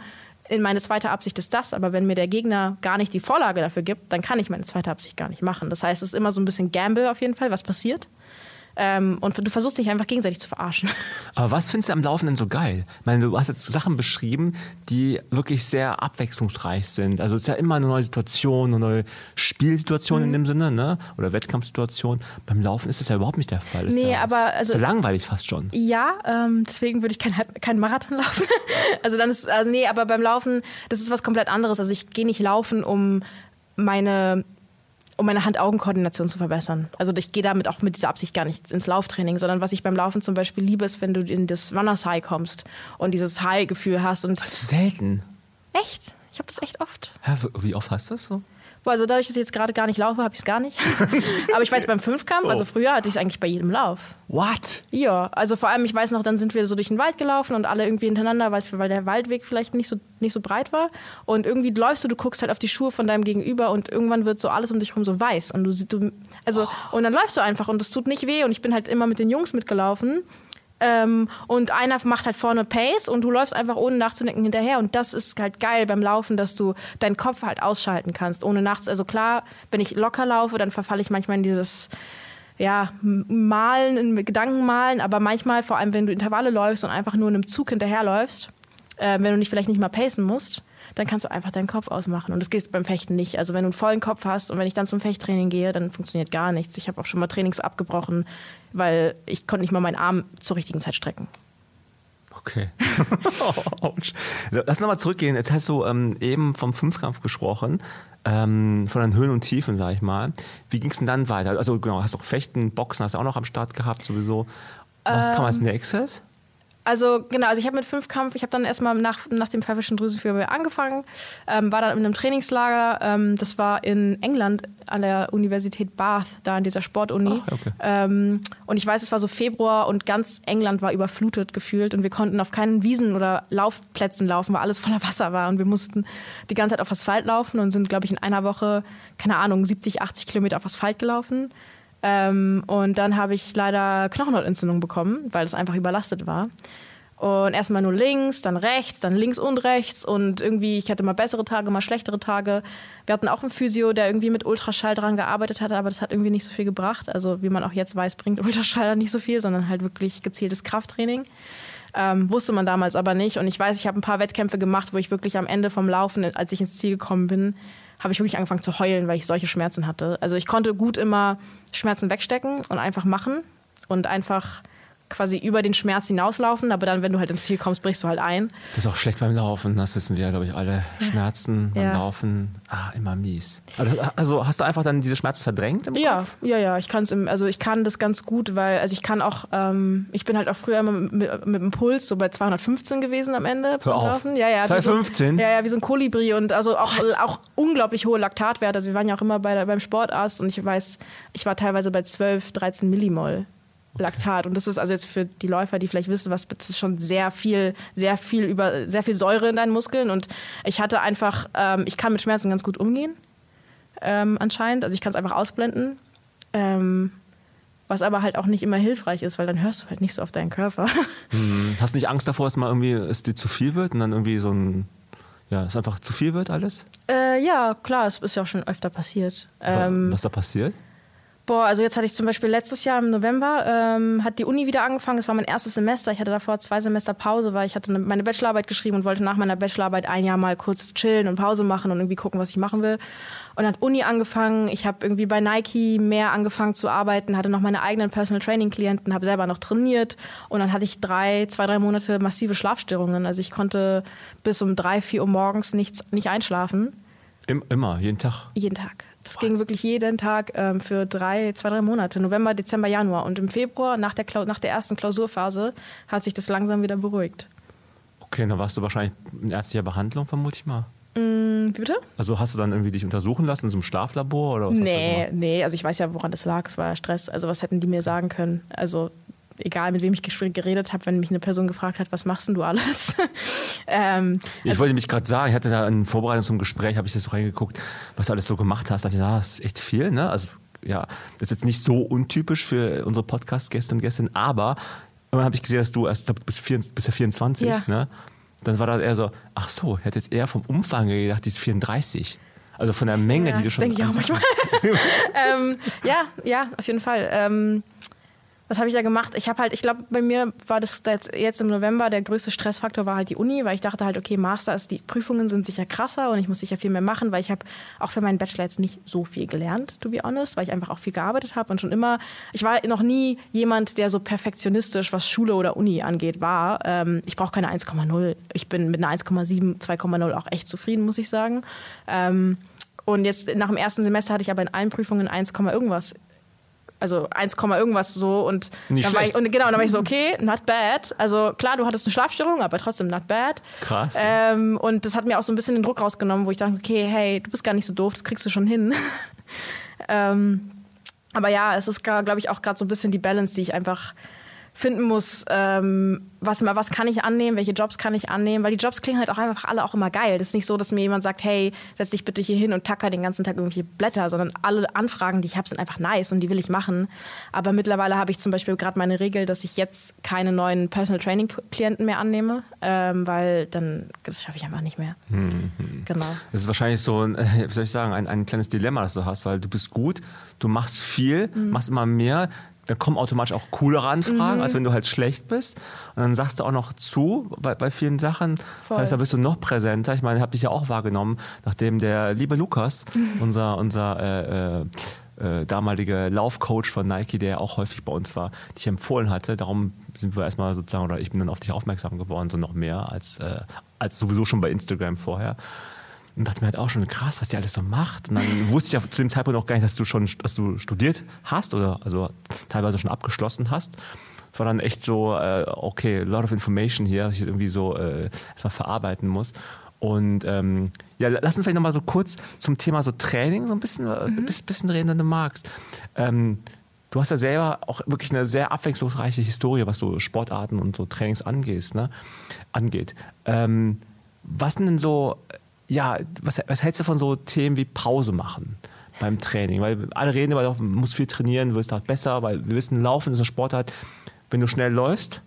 Speaker 1: in meine zweite Absicht ist das, aber wenn mir der Gegner gar nicht die Vorlage dafür gibt, dann kann ich meine zweite Absicht gar nicht machen. Das heißt, es ist immer so ein bisschen Gamble auf jeden Fall, was passiert. Ähm, und du versuchst dich einfach gegenseitig zu verarschen.
Speaker 2: Aber was findest du am Laufen denn so geil? Ich meine, du hast jetzt Sachen beschrieben, die wirklich sehr abwechslungsreich sind. Also es ist ja immer eine neue Situation, eine neue Spielsituation
Speaker 1: Mhm.
Speaker 2: in dem Sinne, ne? Oder Wettkampfsituation. Beim Laufen ist das ja überhaupt nicht der Fall. Das ist
Speaker 1: Nee,
Speaker 2: ja,
Speaker 1: aber also-
Speaker 2: ist ja langweilig fast schon.
Speaker 1: Ja, ähm, deswegen würde ich keinen kein Marathon laufen. also dann ist, also nee, aber beim Laufen, das ist was komplett anderes. Also ich gehe nicht laufen, um meine um meine Hand-Augen-Koordination zu verbessern. Also ich gehe damit auch mit dieser Absicht gar nicht ins Lauftraining, sondern was ich beim Laufen zum Beispiel liebe, ist, wenn du in das Runners High kommst und dieses High-Gefühl hast und
Speaker 2: Das ist selten.
Speaker 1: echt, ich habe das echt oft.
Speaker 2: Hä, wie oft hast du das so?
Speaker 1: Also dadurch, dass ich jetzt gerade gar nicht laufe, habe ich es gar nicht. Aber ich weiß beim Fünfkampf, also früher hatte ich es eigentlich bei jedem Lauf.
Speaker 2: What?
Speaker 1: Ja, also vor allem, ich weiß noch, dann sind wir so durch den Wald gelaufen und alle irgendwie hintereinander, weil der Waldweg vielleicht nicht so, nicht so breit war. Und irgendwie läufst du, du guckst halt auf die Schuhe von deinem Gegenüber und irgendwann wird so alles um dich herum so weiß. Und du, du also, und dann läufst du einfach und es tut nicht weh. Und ich bin halt immer mit den Jungs mitgelaufen. Ähm, und einer macht halt vorne Pace und du läufst einfach ohne nachzudenken hinterher. Und das ist halt geil beim Laufen, dass du deinen Kopf halt ausschalten kannst, ohne nachts. Also klar, wenn ich locker laufe, dann verfalle ich manchmal in dieses ja, Malen, in Gedanken malen, aber manchmal, vor allem wenn du Intervalle läufst und einfach nur in einem Zug hinterherläufst, äh, wenn du nicht vielleicht nicht mal pacen musst, dann kannst du einfach deinen Kopf ausmachen. Und das geht beim Fechten nicht. Also wenn du einen vollen Kopf hast und wenn ich dann zum Fechttraining gehe, dann funktioniert gar nichts. Ich habe auch schon mal Trainings abgebrochen, weil ich konnte nicht mal meinen Arm zur richtigen Zeit strecken.
Speaker 2: Okay. Lass nochmal zurückgehen. Jetzt hast du ähm, eben vom Fünfkampf gesprochen, ähm, von den Höhen und Tiefen, sag ich mal. Wie ging es denn dann weiter? Also genau, hast auch Fechten, Boxen hast du auch noch am Start gehabt sowieso. Was kam als nächstes?
Speaker 1: Also genau, also ich habe mit Fünfkampf, ich habe dann erstmal nach, nach dem pfeifischen Drüsenfieber angefangen, ähm, war dann in einem Trainingslager, ähm, das war in England an der Universität Bath, da an dieser Sportuni.
Speaker 2: Ah, okay.
Speaker 1: ähm, und ich weiß, es war so Februar und ganz England war überflutet gefühlt und wir konnten auf keinen Wiesen oder Laufplätzen laufen, weil alles voller Wasser war und wir mussten die ganze Zeit auf Asphalt laufen und sind, glaube ich, in einer Woche, keine Ahnung, 70, 80 Kilometer auf Asphalt gelaufen. Ähm, und dann habe ich leider Knochenhautentzündung bekommen, weil es einfach überlastet war. Und erstmal nur links, dann rechts, dann links und rechts. Und irgendwie, ich hatte mal bessere Tage, mal schlechtere Tage. Wir hatten auch einen Physio, der irgendwie mit Ultraschall dran gearbeitet hatte, aber das hat irgendwie nicht so viel gebracht. Also, wie man auch jetzt weiß, bringt Ultraschall nicht so viel, sondern halt wirklich gezieltes Krafttraining. Ähm, wusste man damals aber nicht. Und ich weiß, ich habe ein paar Wettkämpfe gemacht, wo ich wirklich am Ende vom Laufen, als ich ins Ziel gekommen bin, habe ich wirklich angefangen zu heulen, weil ich solche Schmerzen hatte. Also ich konnte gut immer Schmerzen wegstecken und einfach machen und einfach quasi über den Schmerz hinauslaufen, aber dann, wenn du halt ins Ziel kommst, brichst du halt ein.
Speaker 2: Das ist auch schlecht beim Laufen, das wissen wir ja, glaube ich, alle. Schmerzen beim
Speaker 1: Ja.
Speaker 2: Laufen, ah, immer mies. Also, also hast du einfach dann diese Schmerzen verdrängt im
Speaker 1: Ja,
Speaker 2: Kopf?
Speaker 1: ja, ja, ich kann es also ich kann das ganz gut, weil also ich kann auch, ähm, ich bin halt auch früher immer mit, mit, mit dem Puls so bei 215 gewesen am Ende beim
Speaker 2: auf.
Speaker 1: Laufen. Ja, ja, wie
Speaker 2: 215?
Speaker 1: So, ja, ja, wie so ein Kolibri und also auch, auch unglaublich hohe Laktatwerte. Also wir waren ja auch immer bei, beim Sportarzt und ich weiß, ich war teilweise bei 12, 13 Millimol. Laktat und das ist also jetzt für die Läufer, die vielleicht wissen, was das ist schon sehr viel, sehr viel über sehr viel Säure in deinen Muskeln und ich hatte einfach, ähm, ich kann mit Schmerzen ganz gut umgehen ähm, anscheinend. Also ich kann es einfach ausblenden. Ähm, was aber halt auch nicht immer hilfreich ist, weil dann hörst du halt nicht so auf deinen Körper.
Speaker 2: Hm, Hast du nicht Angst davor, dass mal irgendwie es dir zu viel wird und dann irgendwie so ein, ja, es einfach zu viel wird alles?
Speaker 1: äh, ja, klar, es ist ja auch schon öfter passiert. Ähm,
Speaker 2: Was da passiert?
Speaker 1: Boah, also jetzt hatte ich zum Beispiel letztes Jahr im November, ähm, hat die Uni wieder angefangen. Es war mein erstes Semester. Ich hatte davor zwei Semester Pause, weil ich hatte eine, meine Bachelorarbeit geschrieben und wollte nach meiner Bachelorarbeit ein Jahr mal kurz chillen und Pause machen und irgendwie gucken, was ich machen will. Und dann hat Uni angefangen. Ich habe irgendwie bei Nike mehr angefangen zu arbeiten, hatte noch meine eigenen Personal Training Klienten, habe selber noch trainiert und dann hatte ich drei, zwei, drei Monate massive Schlafstörungen. Also ich konnte bis um drei, vier Uhr morgens nichts, nicht einschlafen.
Speaker 2: Im, immer, jeden Tag.
Speaker 1: Jeden Tag. Das ging wirklich jeden Tag ähm, für drei, zwei, drei Monate, November, Dezember, Januar. Und im Februar, nach der, nach der ersten Klausurphase, hat sich das langsam wieder beruhigt.
Speaker 2: Okay, dann warst du wahrscheinlich in ärztlicher Behandlung, vermute ich mal.
Speaker 1: Mm, wie bitte?
Speaker 2: Also hast du dann irgendwie dich untersuchen lassen in so einem Schlaflabor oder was
Speaker 1: Nee, nee, also ich weiß ja, woran das lag. Es war ja Stress. Also was hätten die mir sagen können? Also egal mit wem ich geredet habe, wenn mich eine Person gefragt hat, was machst denn du alles?
Speaker 2: ähm, ich also wollte mich gerade sagen, ich hatte da in Vorbereitung zum Gespräch, habe ich das so reingeguckt, was du alles so gemacht hast. Da dachte ich, ah, das ist echt viel, ne? Also ja, das ist jetzt nicht so untypisch für unsere Podcast-Gäste und Gästinnen, aber irgendwann habe ich gesehen, dass du erst, glaube bis, bis ja 24, ja. ne? Dann war das eher so, ach so, ich hätte jetzt eher vom Umfang gedacht, die ist 34. Also von der Menge,
Speaker 1: ja,
Speaker 2: die du schon.
Speaker 1: Denke ich auch manchmal. ähm, ja, ja, auf jeden Fall. Ähm, was habe ich da gemacht? Ich habe halt, ich glaube, bei mir war das jetzt im November der größte Stressfaktor war halt die Uni, weil ich dachte halt, okay, Master ist, die Prüfungen sind sicher krasser und ich muss sicher viel mehr machen, weil ich habe auch für meinen Bachelor jetzt nicht so viel gelernt, to be honest, weil ich einfach auch viel gearbeitet habe und schon immer, ich war noch nie jemand, der so perfektionistisch, was Schule oder Uni angeht, war. Ähm, ich brauche keine 1,0. Ich bin mit einer 1,7, 2,0 auch echt zufrieden, muss ich sagen. Ähm, und jetzt nach dem ersten Semester hatte ich aber in allen Prüfungen 1, irgendwas also 1, irgendwas so und
Speaker 2: Nicht
Speaker 1: dann
Speaker 2: schlecht.
Speaker 1: war ich und genau, dann war ich so okay, not bad. Also klar, du hattest eine Schlafstörung, aber trotzdem not bad.
Speaker 2: Krass.
Speaker 1: Ähm, und das hat mir auch so ein bisschen den Druck rausgenommen, wo ich dachte, okay, hey, du bist gar nicht so doof, das kriegst du schon hin. ähm, aber ja, es ist glaube ich auch gerade so ein bisschen die Balance, die ich einfach finden muss, ähm, was, was kann ich annehmen, welche Jobs kann ich annehmen, weil die Jobs klingen halt auch einfach alle auch immer geil. Das ist nicht so, dass mir jemand sagt, hey, setz dich bitte hier hin und tacker den ganzen Tag irgendwelche Blätter, sondern alle Anfragen, die ich habe, sind einfach nice und die will ich machen. Aber mittlerweile habe ich zum Beispiel gerade meine Regel, dass ich jetzt keine neuen Personal Training Klienten mehr annehme, ähm, weil dann, das schaffe ich einfach nicht mehr. Mhm. Genau.
Speaker 2: Das ist wahrscheinlich so ein, wie soll ich sagen, ein, ein kleines Dilemma, das du hast, weil du bist gut, du machst viel, mhm. machst immer mehr, da kommen automatisch auch coolere Anfragen, mhm. als wenn du halt schlecht bist. Und dann sagst du auch noch zu bei, bei vielen Sachen. Voll. Also, da bist du noch präsenter. Ich meine, ich habe dich ja auch wahrgenommen, nachdem der liebe Lukas, mhm. unser, unser äh, äh, äh, damalige Laufcoach von Nike, der ja auch häufig bei uns war, dich empfohlen hatte. Darum sind wir erstmal sozusagen, oder ich bin dann auf dich aufmerksam geworden, so noch mehr als, äh, als sowieso schon bei Instagram vorher. Und dachte mir halt auch schon, krass, was die alles so macht. Und dann wusste ich ja zu dem Zeitpunkt auch gar nicht, dass du schon dass du studiert hast oder also teilweise schon abgeschlossen hast. Es war dann echt so, äh, okay, a lot of information hier, was ich irgendwie so äh, erstmal verarbeiten muss. Und ähm, ja, lass uns vielleicht nochmal so kurz zum Thema so Training so ein bisschen, äh, mhm. bisschen, bisschen reden, wenn du magst. Ähm, du hast ja selber auch wirklich eine sehr abwechslungsreiche Historie, was so Sportarten und so Trainings angeht. Ne? angeht. Ähm, was sind denn so ja, was, was hältst du von so Themen wie Pause machen? beim Training, weil alle reden immer, du musst viel trainieren, wirst halt besser, weil wir wissen, Laufen ist ein Sportart, wenn du schnell läufst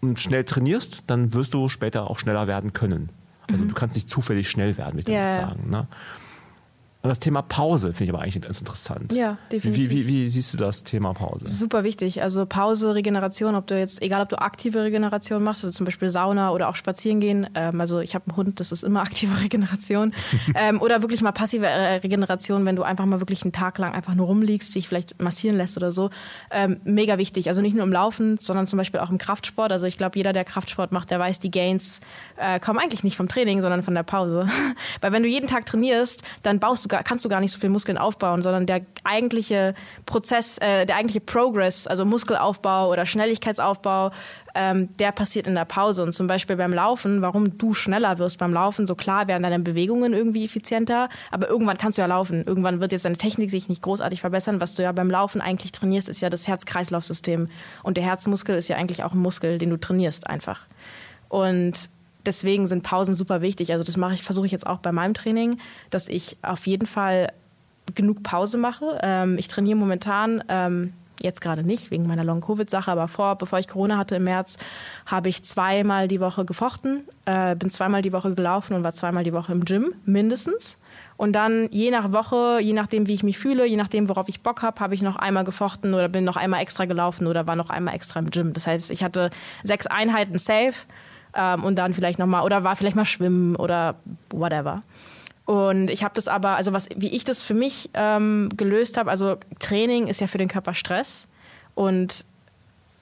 Speaker 2: und schnell trainierst, dann wirst du später auch schneller werden können. Also mhm. du kannst nicht zufällig schnell werden, würde ich yeah. sagen. Ne? Das Thema Pause finde ich aber eigentlich ganz interessant.
Speaker 1: Ja, definitiv.
Speaker 2: Wie, wie, wie, siehst du das Thema Pause?
Speaker 1: Super wichtig. Also Pause, Regeneration, ob du jetzt, egal ob du aktive Regeneration machst, also zum Beispiel Sauna oder auch spazieren gehen. Ähm, also ich habe einen Hund, das ist immer aktive Regeneration. ähm, oder wirklich mal passive äh, Regeneration, wenn du einfach mal wirklich einen Tag lang einfach nur rumliegst, dich vielleicht massieren lässt oder so. Ähm, mega wichtig. Also nicht nur im Laufen, sondern zum Beispiel auch im Kraftsport. Also ich glaube, jeder, der Kraftsport macht, der weiß, die Gains äh, kommen eigentlich nicht vom Training, sondern von der Pause. Weil wenn du jeden Tag trainierst, dann baust du gar, kannst du gar nicht so viel Muskeln aufbauen, sondern der eigentliche Prozess, äh, der eigentliche Progress, also Muskelaufbau oder Schnelligkeitsaufbau, ähm, der passiert in der Pause. Und zum Beispiel beim Laufen, warum du schneller wirst beim Laufen, so klar werden deine Bewegungen irgendwie effizienter, aber irgendwann kannst du ja laufen. Irgendwann wird jetzt deine Technik sich nicht großartig verbessern. Was du ja beim Laufen eigentlich trainierst, ist ja das Herz-Kreislauf-System. Und der Herzmuskel ist ja eigentlich auch ein Muskel, den du trainierst einfach. Und deswegen sind Pausen super wichtig. Also das mache ich, versuche ich jetzt auch bei meinem Training, dass ich auf jeden Fall genug Pause mache. Ähm, ich trainiere momentan ähm, jetzt gerade nicht wegen meiner Long-Covid-Sache, aber vor, bevor ich Corona hatte im März, habe ich zweimal die Woche gefochten, äh, bin zweimal die Woche gelaufen und war zweimal die Woche im Gym, mindestens. Und dann je nach Woche, je nachdem, wie ich mich fühle, je nachdem, worauf ich Bock habe, habe ich noch einmal gefochten oder bin noch einmal extra gelaufen oder war noch einmal extra im Gym. Das heißt, ich hatte sechs Einheiten safe ähm, und dann vielleicht nochmal, oder war vielleicht mal schwimmen oder whatever. Und ich habe das aber, also was, wie ich das für mich ähm, gelöst habe, also Training ist ja für den Körper Stress und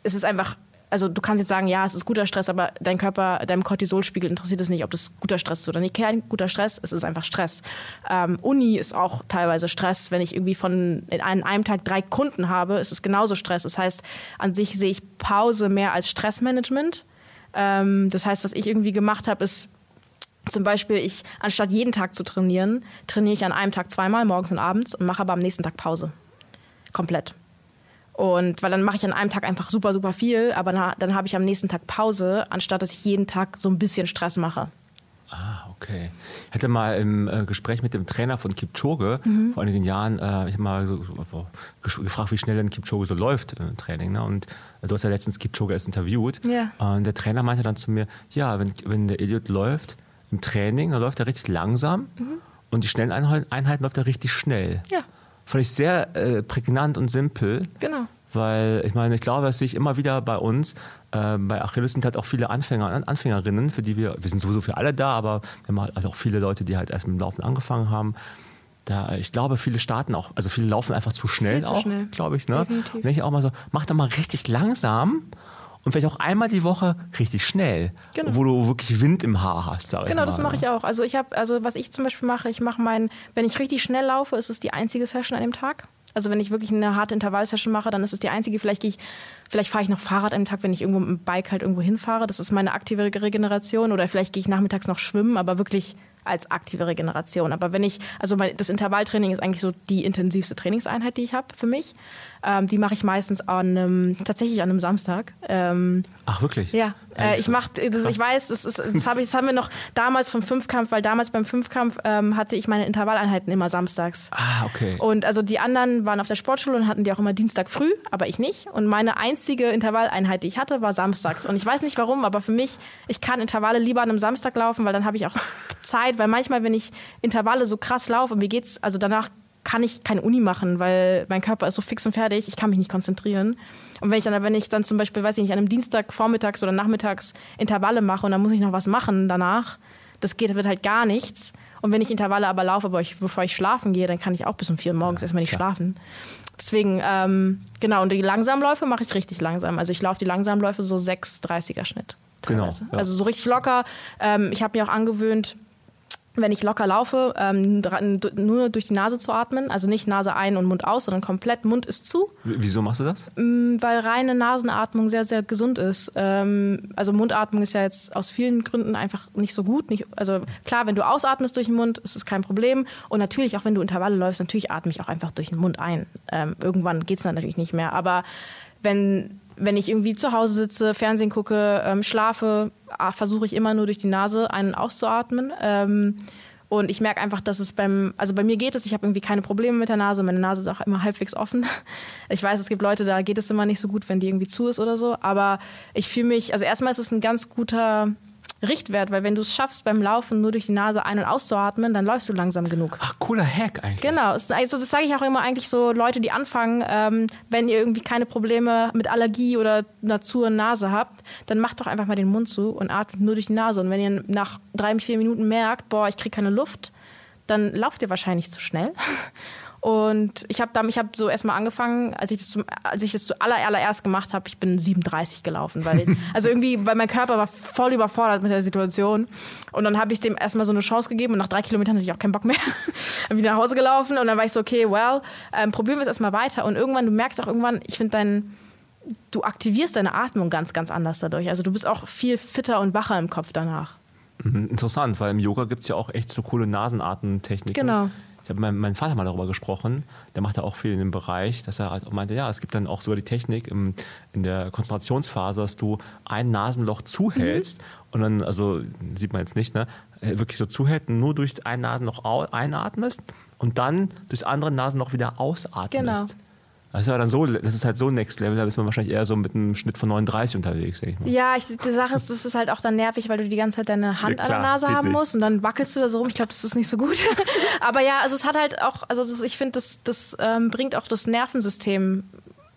Speaker 1: es ist einfach also du kannst jetzt sagen, ja, es ist guter Stress, aber dein Körper, deinem Cortisolspiegel interessiert es nicht, ob das guter Stress ist oder nicht. Kein guter Stress, es ist einfach Stress. Ähm, Uni ist auch teilweise Stress. Wenn ich irgendwie von in einem Tag drei Kunden habe, ist es genauso Stress. Das heißt, an sich sehe ich Pause mehr als Stressmanagement. Ähm, das heißt, was ich irgendwie gemacht habe, ist zum Beispiel, ich, anstatt jeden Tag zu trainieren, trainiere ich an einem Tag zweimal, morgens und abends, und mache aber am nächsten Tag Pause. Komplett. Und weil dann mache ich an einem Tag einfach super, super viel, aber na, dann habe ich am nächsten Tag Pause, anstatt dass ich jeden Tag so ein bisschen Stress mache.
Speaker 2: Ah, okay. Ich hatte mal im äh, Gespräch mit dem Trainer von Kipchoge mhm. vor einigen Jahren, äh, ich habe mal so, so, gefragt, wie schnell denn Kipchoge so läuft im Training. Ne? Und äh, du hast ja letztens Kipchoge erst interviewt.
Speaker 1: Ja.
Speaker 2: Und der Trainer meinte dann zu mir, ja, wenn, wenn der Idiot läuft im Training, dann läuft er richtig langsam mhm. und die schnellen Einheiten läuft er richtig schnell.
Speaker 1: Ja.
Speaker 2: Fand ich sehr äh, prägnant und simpel.
Speaker 1: Genau.
Speaker 2: Weil ich meine, ich glaube, dass sich immer wieder bei uns, äh, bei Achilles sind halt auch viele Anfänger und Anfängerinnen, für die wir, wir sind sowieso für alle da, aber wir haben halt auch viele Leute, die halt erst mit dem Laufen angefangen haben. Da, ich glaube, viele starten auch, also viele laufen einfach zu schnell
Speaker 1: zu
Speaker 2: auch,
Speaker 1: schnell.
Speaker 2: glaube ich. Ne?
Speaker 1: Definitiv.
Speaker 2: Und ich auch mal so, mach doch mal richtig langsam und vielleicht auch einmal die Woche richtig schnell,
Speaker 1: Genau.
Speaker 2: wo du wirklich Wind im Haar hast. Sag
Speaker 1: Genau,
Speaker 2: ich
Speaker 1: das
Speaker 2: mal,
Speaker 1: mache
Speaker 2: ne?
Speaker 1: ich auch. Also ich habe, also was ich zum Beispiel mache, ich mache meinen, wenn ich richtig schnell laufe, ist es die einzige Session an dem Tag. Also wenn ich wirklich eine harte Intervallsession mache, dann ist es die einzige. Vielleicht gehe ich, vielleicht fahre ich noch Fahrrad dem Tag, wenn ich irgendwo mit dem Bike halt irgendwo hinfahre. Das ist meine aktive Regeneration. Oder vielleicht gehe ich nachmittags noch schwimmen, aber wirklich als aktive Regeneration. Aber wenn ich, also das Intervalltraining ist eigentlich so die intensivste Trainingseinheit, die ich habe für mich. Ähm, die mache ich meistens an einem, tatsächlich an einem Samstag. Ähm,
Speaker 2: Ach, wirklich?
Speaker 1: ja, äh, ich mach, das, ich weiß, das, ist, das, hab ich, das haben wir noch damals vom Fünfkampf, weil damals beim Fünfkampf ähm, hatte ich meine Intervalleinheiten immer samstags.
Speaker 2: Ah, okay.
Speaker 1: Und also die anderen waren auf der Sportschule und hatten die auch immer Dienstag früh, aber ich nicht. Und meine einzige Intervalleinheit, die ich hatte, war samstags. Und ich weiß nicht warum, aber für mich, ich kann Intervalle lieber an einem Samstag laufen, weil dann habe ich auch Zeit, weil manchmal, wenn ich Intervalle so krass laufe, mir geht's, also danach kann ich keine Uni machen, weil mein Körper ist so fix und fertig, ich kann mich nicht konzentrieren. Und wenn ich dann, wenn ich dann zum Beispiel, weiß ich nicht, an einem Dienstag vormittags oder nachmittags Intervalle mache und dann muss ich noch was machen danach, das geht, wird halt gar nichts. Und wenn ich Intervalle aber laufe, bevor ich, bevor ich schlafen gehe, dann kann ich auch bis um vier Uhr morgens erstmal nicht schlafen. Deswegen, ähm, genau, und die Langsamläufe mache ich richtig langsam. Also ich laufe die Langsamläufe so 6,30er Schnitt.
Speaker 2: Genau,
Speaker 1: teilweise.
Speaker 2: ja.
Speaker 1: Also so richtig locker. Ähm, ich habe mir auch angewöhnt, wenn ich locker laufe, ähm, nur durch die Nase zu atmen. Also nicht Nase ein und Mund aus, sondern komplett Mund ist zu.
Speaker 2: Wieso machst du das?
Speaker 1: Mm, Weil reine Nasenatmung sehr, sehr gesund ist. Ähm, also Mundatmung ist ja jetzt aus vielen Gründen einfach nicht so gut. Nicht, also klar, wenn du ausatmest durch den Mund, ist es kein Problem. Und natürlich, auch wenn du Intervalle läufst, natürlich atme ich auch einfach durch den Mund ein. Ähm, irgendwann geht es dann natürlich nicht mehr. Aber wenn, wenn ich irgendwie zu Hause sitze, Fernsehen gucke, ähm, schlafe, versuche ich immer nur durch die Nase ein- und auszuatmen. Ähm, und ich merke einfach, dass es beim, also bei mir geht es, ich habe irgendwie keine Probleme mit der Nase, meine Nase ist auch immer halbwegs offen. Ich weiß, es gibt Leute, da geht es immer nicht so gut, wenn die irgendwie zu ist oder so, aber ich fühle mich, also erstmal ist es ein ganz guter Richtwert, weil wenn du es schaffst, beim Laufen nur durch die Nase ein- und auszuatmen, dann läufst du langsam genug.
Speaker 2: Ach, cooler Hack eigentlich.
Speaker 1: Genau, also das sage ich auch immer eigentlich so Leute, die anfangen, ähm, wenn ihr irgendwie keine Probleme mit Allergie oder einer zu Nase habt, dann macht doch einfach mal den Mund zu und atmet nur durch die Nase. Und wenn ihr nach drei, vier Minuten merkt, boah, ich kriege keine Luft, dann lauft ihr wahrscheinlich zu schnell. Und ich habe ich hab so erstmal angefangen, als ich das zum, als ich das zuallererst gemacht habe, ich bin 37 gelaufen, weil also irgendwie, weil mein Körper war voll überfordert mit der Situation. Und dann habe ich dem erstmal so eine Chance gegeben und nach drei Kilometern hatte ich auch keinen Bock mehr. Bin wieder nach Hause gelaufen und dann war ich so, okay, well, ähm, probieren wir es erstmal weiter. Und irgendwann, du merkst auch irgendwann, ich finde dein, du aktivierst deine Atmung ganz, ganz anders dadurch. Also du bist auch viel fitter und wacher im Kopf danach.
Speaker 2: Mhm, Interessant, weil im Yoga gibt es ja auch echt so coole Nasenartentechniken.
Speaker 1: Genau.
Speaker 2: Ich habe mit meinem Vater mal darüber gesprochen, der macht ja auch viel in dem Bereich, dass er halt meinte, ja, es gibt dann auch sogar die Technik im, in der Konzentrationsphase, dass du ein Nasenloch zuhältst und dann, also sieht man jetzt nicht, ne, wirklich so zuhältst, nur durch ein Nasenloch einatmest und dann durchs andere Nasenloch wieder ausatmest.
Speaker 1: Genau.
Speaker 2: Das ist, dann so, das ist halt so Next Level, da ist man wahrscheinlich eher so mit einem Schnitt von 39 unterwegs, denke ich mal.
Speaker 1: Ja, ich, die Sache ist, das ist halt auch dann nervig, weil du die ganze Zeit deine Hand
Speaker 2: Ja, klar,
Speaker 1: an der Nase haben
Speaker 2: nicht.
Speaker 1: musst und dann wackelst du da so rum. Ich glaube, das ist nicht so gut. Aber ja, also es hat halt auch, also das, ich finde, das, das ähm, bringt auch das Nervensystem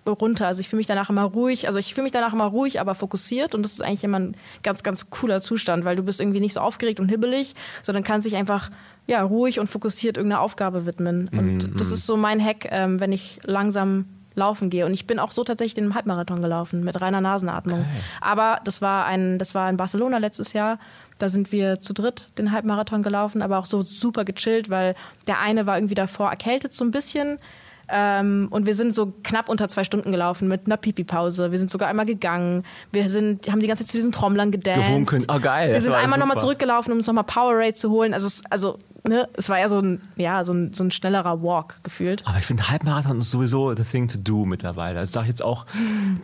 Speaker 1: runter. Also ich fühle mich danach immer ruhig. Also ich fühle mich danach immer ruhig, aber fokussiert und das ist eigentlich immer ein ganz, ganz cooler Zustand, weil du bist irgendwie nicht so aufgeregt und hibbelig, sondern kannst dich einfach ja, ruhig und fokussiert irgendeiner Aufgabe widmen. Und das ist so mein Hack, ähm, wenn ich langsam laufen gehe. Und ich bin auch so tatsächlich den Halbmarathon gelaufen mit reiner Nasenatmung. Aber das war ein, das war in Barcelona letztes Jahr. Da sind wir zu dritt den Halbmarathon gelaufen, aber auch so super gechillt, weil der eine war irgendwie davor erkältet so ein bisschen. Ähm, und wir sind so knapp unter zwei Stunden gelaufen mit einer Pipi-Pause. Wir sind sogar einmal gegangen. Wir sind, haben die ganze Zeit zu diesen Trommlern gedanced.
Speaker 2: Gewunken. Oh, geil.
Speaker 1: Wir sind einmal nochmal zurückgelaufen, um uns nochmal Powerade zu holen. Also, es, also ne, es war ja so ein, ja, so ein, so ein schnellerer Walk gefühlt.
Speaker 2: Aber ich finde, Halbmarathon ist sowieso the thing to do mittlerweile. Das sage ich jetzt auch,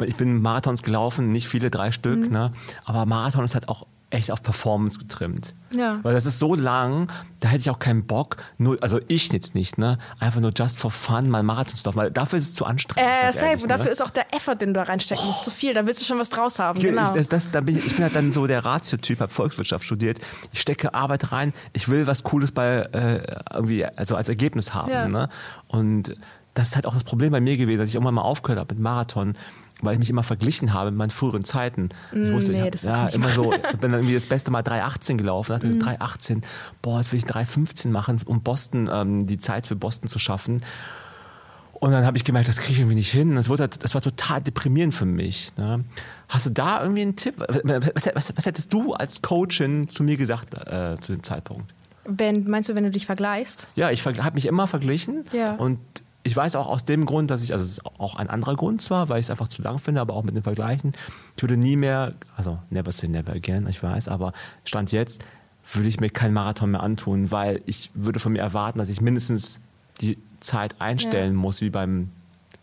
Speaker 2: ich bin Marathons gelaufen, nicht viele, drei Stück, ne? aber Marathon ist halt auch echt auf Performance getrimmt.
Speaker 1: Ja.
Speaker 2: Weil das ist so lang, da hätte ich auch keinen Bock, nur, also ich jetzt nicht, ne? einfach nur just for fun mal Marathon zu laufen, weil dafür ist es zu anstrengend.
Speaker 1: Äh, safe.
Speaker 2: ehrlich,
Speaker 1: Und dafür
Speaker 2: ne?
Speaker 1: ist auch der Effort, den du da reinstecken musst, zu viel. Da willst du schon was draus haben. Genau.
Speaker 2: Ich, das, das, da bin ich, ich bin halt dann so der Ratio-Typ, habe Volkswirtschaft studiert. Ich stecke Arbeit rein. Ich will was Cooles bei äh, irgendwie also als Ergebnis haben.
Speaker 1: Ja.
Speaker 2: Ne? Und das ist halt auch das Problem bei mir gewesen, dass ich irgendwann mal aufgehört habe mit Marathon, weil ich mich immer verglichen habe mit meinen früheren Zeiten. Ich wusste,
Speaker 1: nee,
Speaker 2: ich hab, ja, immer so, ich bin dann irgendwie das beste Mal 3,18 gelaufen. Dachte mir, 3,18, boah, jetzt will ich 3,15 machen, um Boston, ähm, die Zeit für Boston zu schaffen. Und dann habe ich gemerkt, das kriege ich irgendwie nicht hin. Das, wurde, halt- das war total deprimierend für mich. Ne? Hast du da irgendwie einen Tipp? Was, was, was hättest du als Coachin zu mir gesagt äh, zu dem Zeitpunkt?
Speaker 1: Wenn, meinst du, wenn du dich vergleichst?
Speaker 2: Ja, ich habe mich immer verglichen
Speaker 1: Ja.
Speaker 2: und ich weiß auch aus dem Grund, dass ich, also es ist auch ein anderer Grund zwar, weil ich es einfach zu lang finde, aber auch mit den Vergleichen, ich würde nie mehr, also never say never again, ich weiß, aber Stand jetzt würde ich mir keinen Marathon mehr antun, weil ich würde von mir erwarten, dass ich mindestens die Zeit einstellen muss, wie beim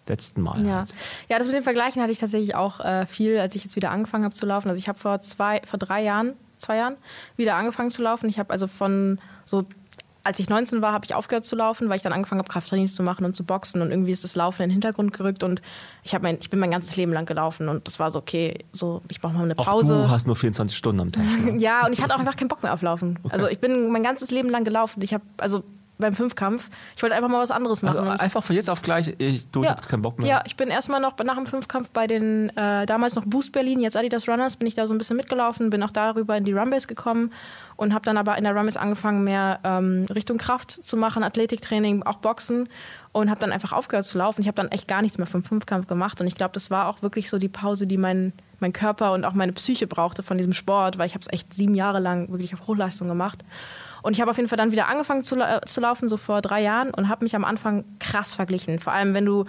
Speaker 2: letzten Mal.
Speaker 1: Ja.
Speaker 2: halt.
Speaker 1: ja, das mit dem Vergleichen hatte ich tatsächlich auch äh, viel, als ich jetzt wieder angefangen habe zu laufen. Also ich habe vor zwei, vor drei Jahren, zwei Jahren wieder angefangen zu laufen. Ich habe also von so, als ich 19 war, habe ich aufgehört zu laufen, weil ich dann angefangen habe, Krafttraining zu machen und zu boxen und irgendwie ist das Laufen in den Hintergrund gerückt und ich mein, ich bin mein ganzes Leben lang gelaufen und das war so okay, so ich brauche mal eine
Speaker 2: Auch
Speaker 1: Pause.
Speaker 2: du hast nur 24 Stunden am Tag. ne?
Speaker 1: Ja, und ich hatte auch einfach keinen Bock mehr auf Laufen. Also ich bin mein ganzes Leben lang gelaufen. Ich habe also beim Fünfkampf, ich wollte einfach mal was anderes machen.
Speaker 2: Also einfach von jetzt auf gleich, ich, du
Speaker 1: ja.
Speaker 2: hast keinen Bock mehr.
Speaker 1: Ja, ich bin erstmal noch nach dem Fünfkampf bei den, äh, damals noch Boost Berlin, jetzt Adidas Runners, bin ich da so ein bisschen mitgelaufen, bin auch darüber in die Rumbase gekommen und habe dann aber in der Rumbase angefangen, mehr ähm, Richtung Kraft zu machen, Athletiktraining, auch Boxen und habe dann einfach aufgehört zu laufen. Ich habe dann echt gar nichts mehr vom Fünfkampf gemacht und ich glaube, das war auch wirklich so die Pause, die mein, mein Körper und auch meine Psyche brauchte von diesem Sport, weil ich habe es echt sieben Jahre lang wirklich auf Hochleistung gemacht. Und ich habe auf jeden Fall dann wieder angefangen zu, la- zu laufen, so vor drei Jahren, und habe mich am Anfang krass verglichen. Vor allem, wenn du,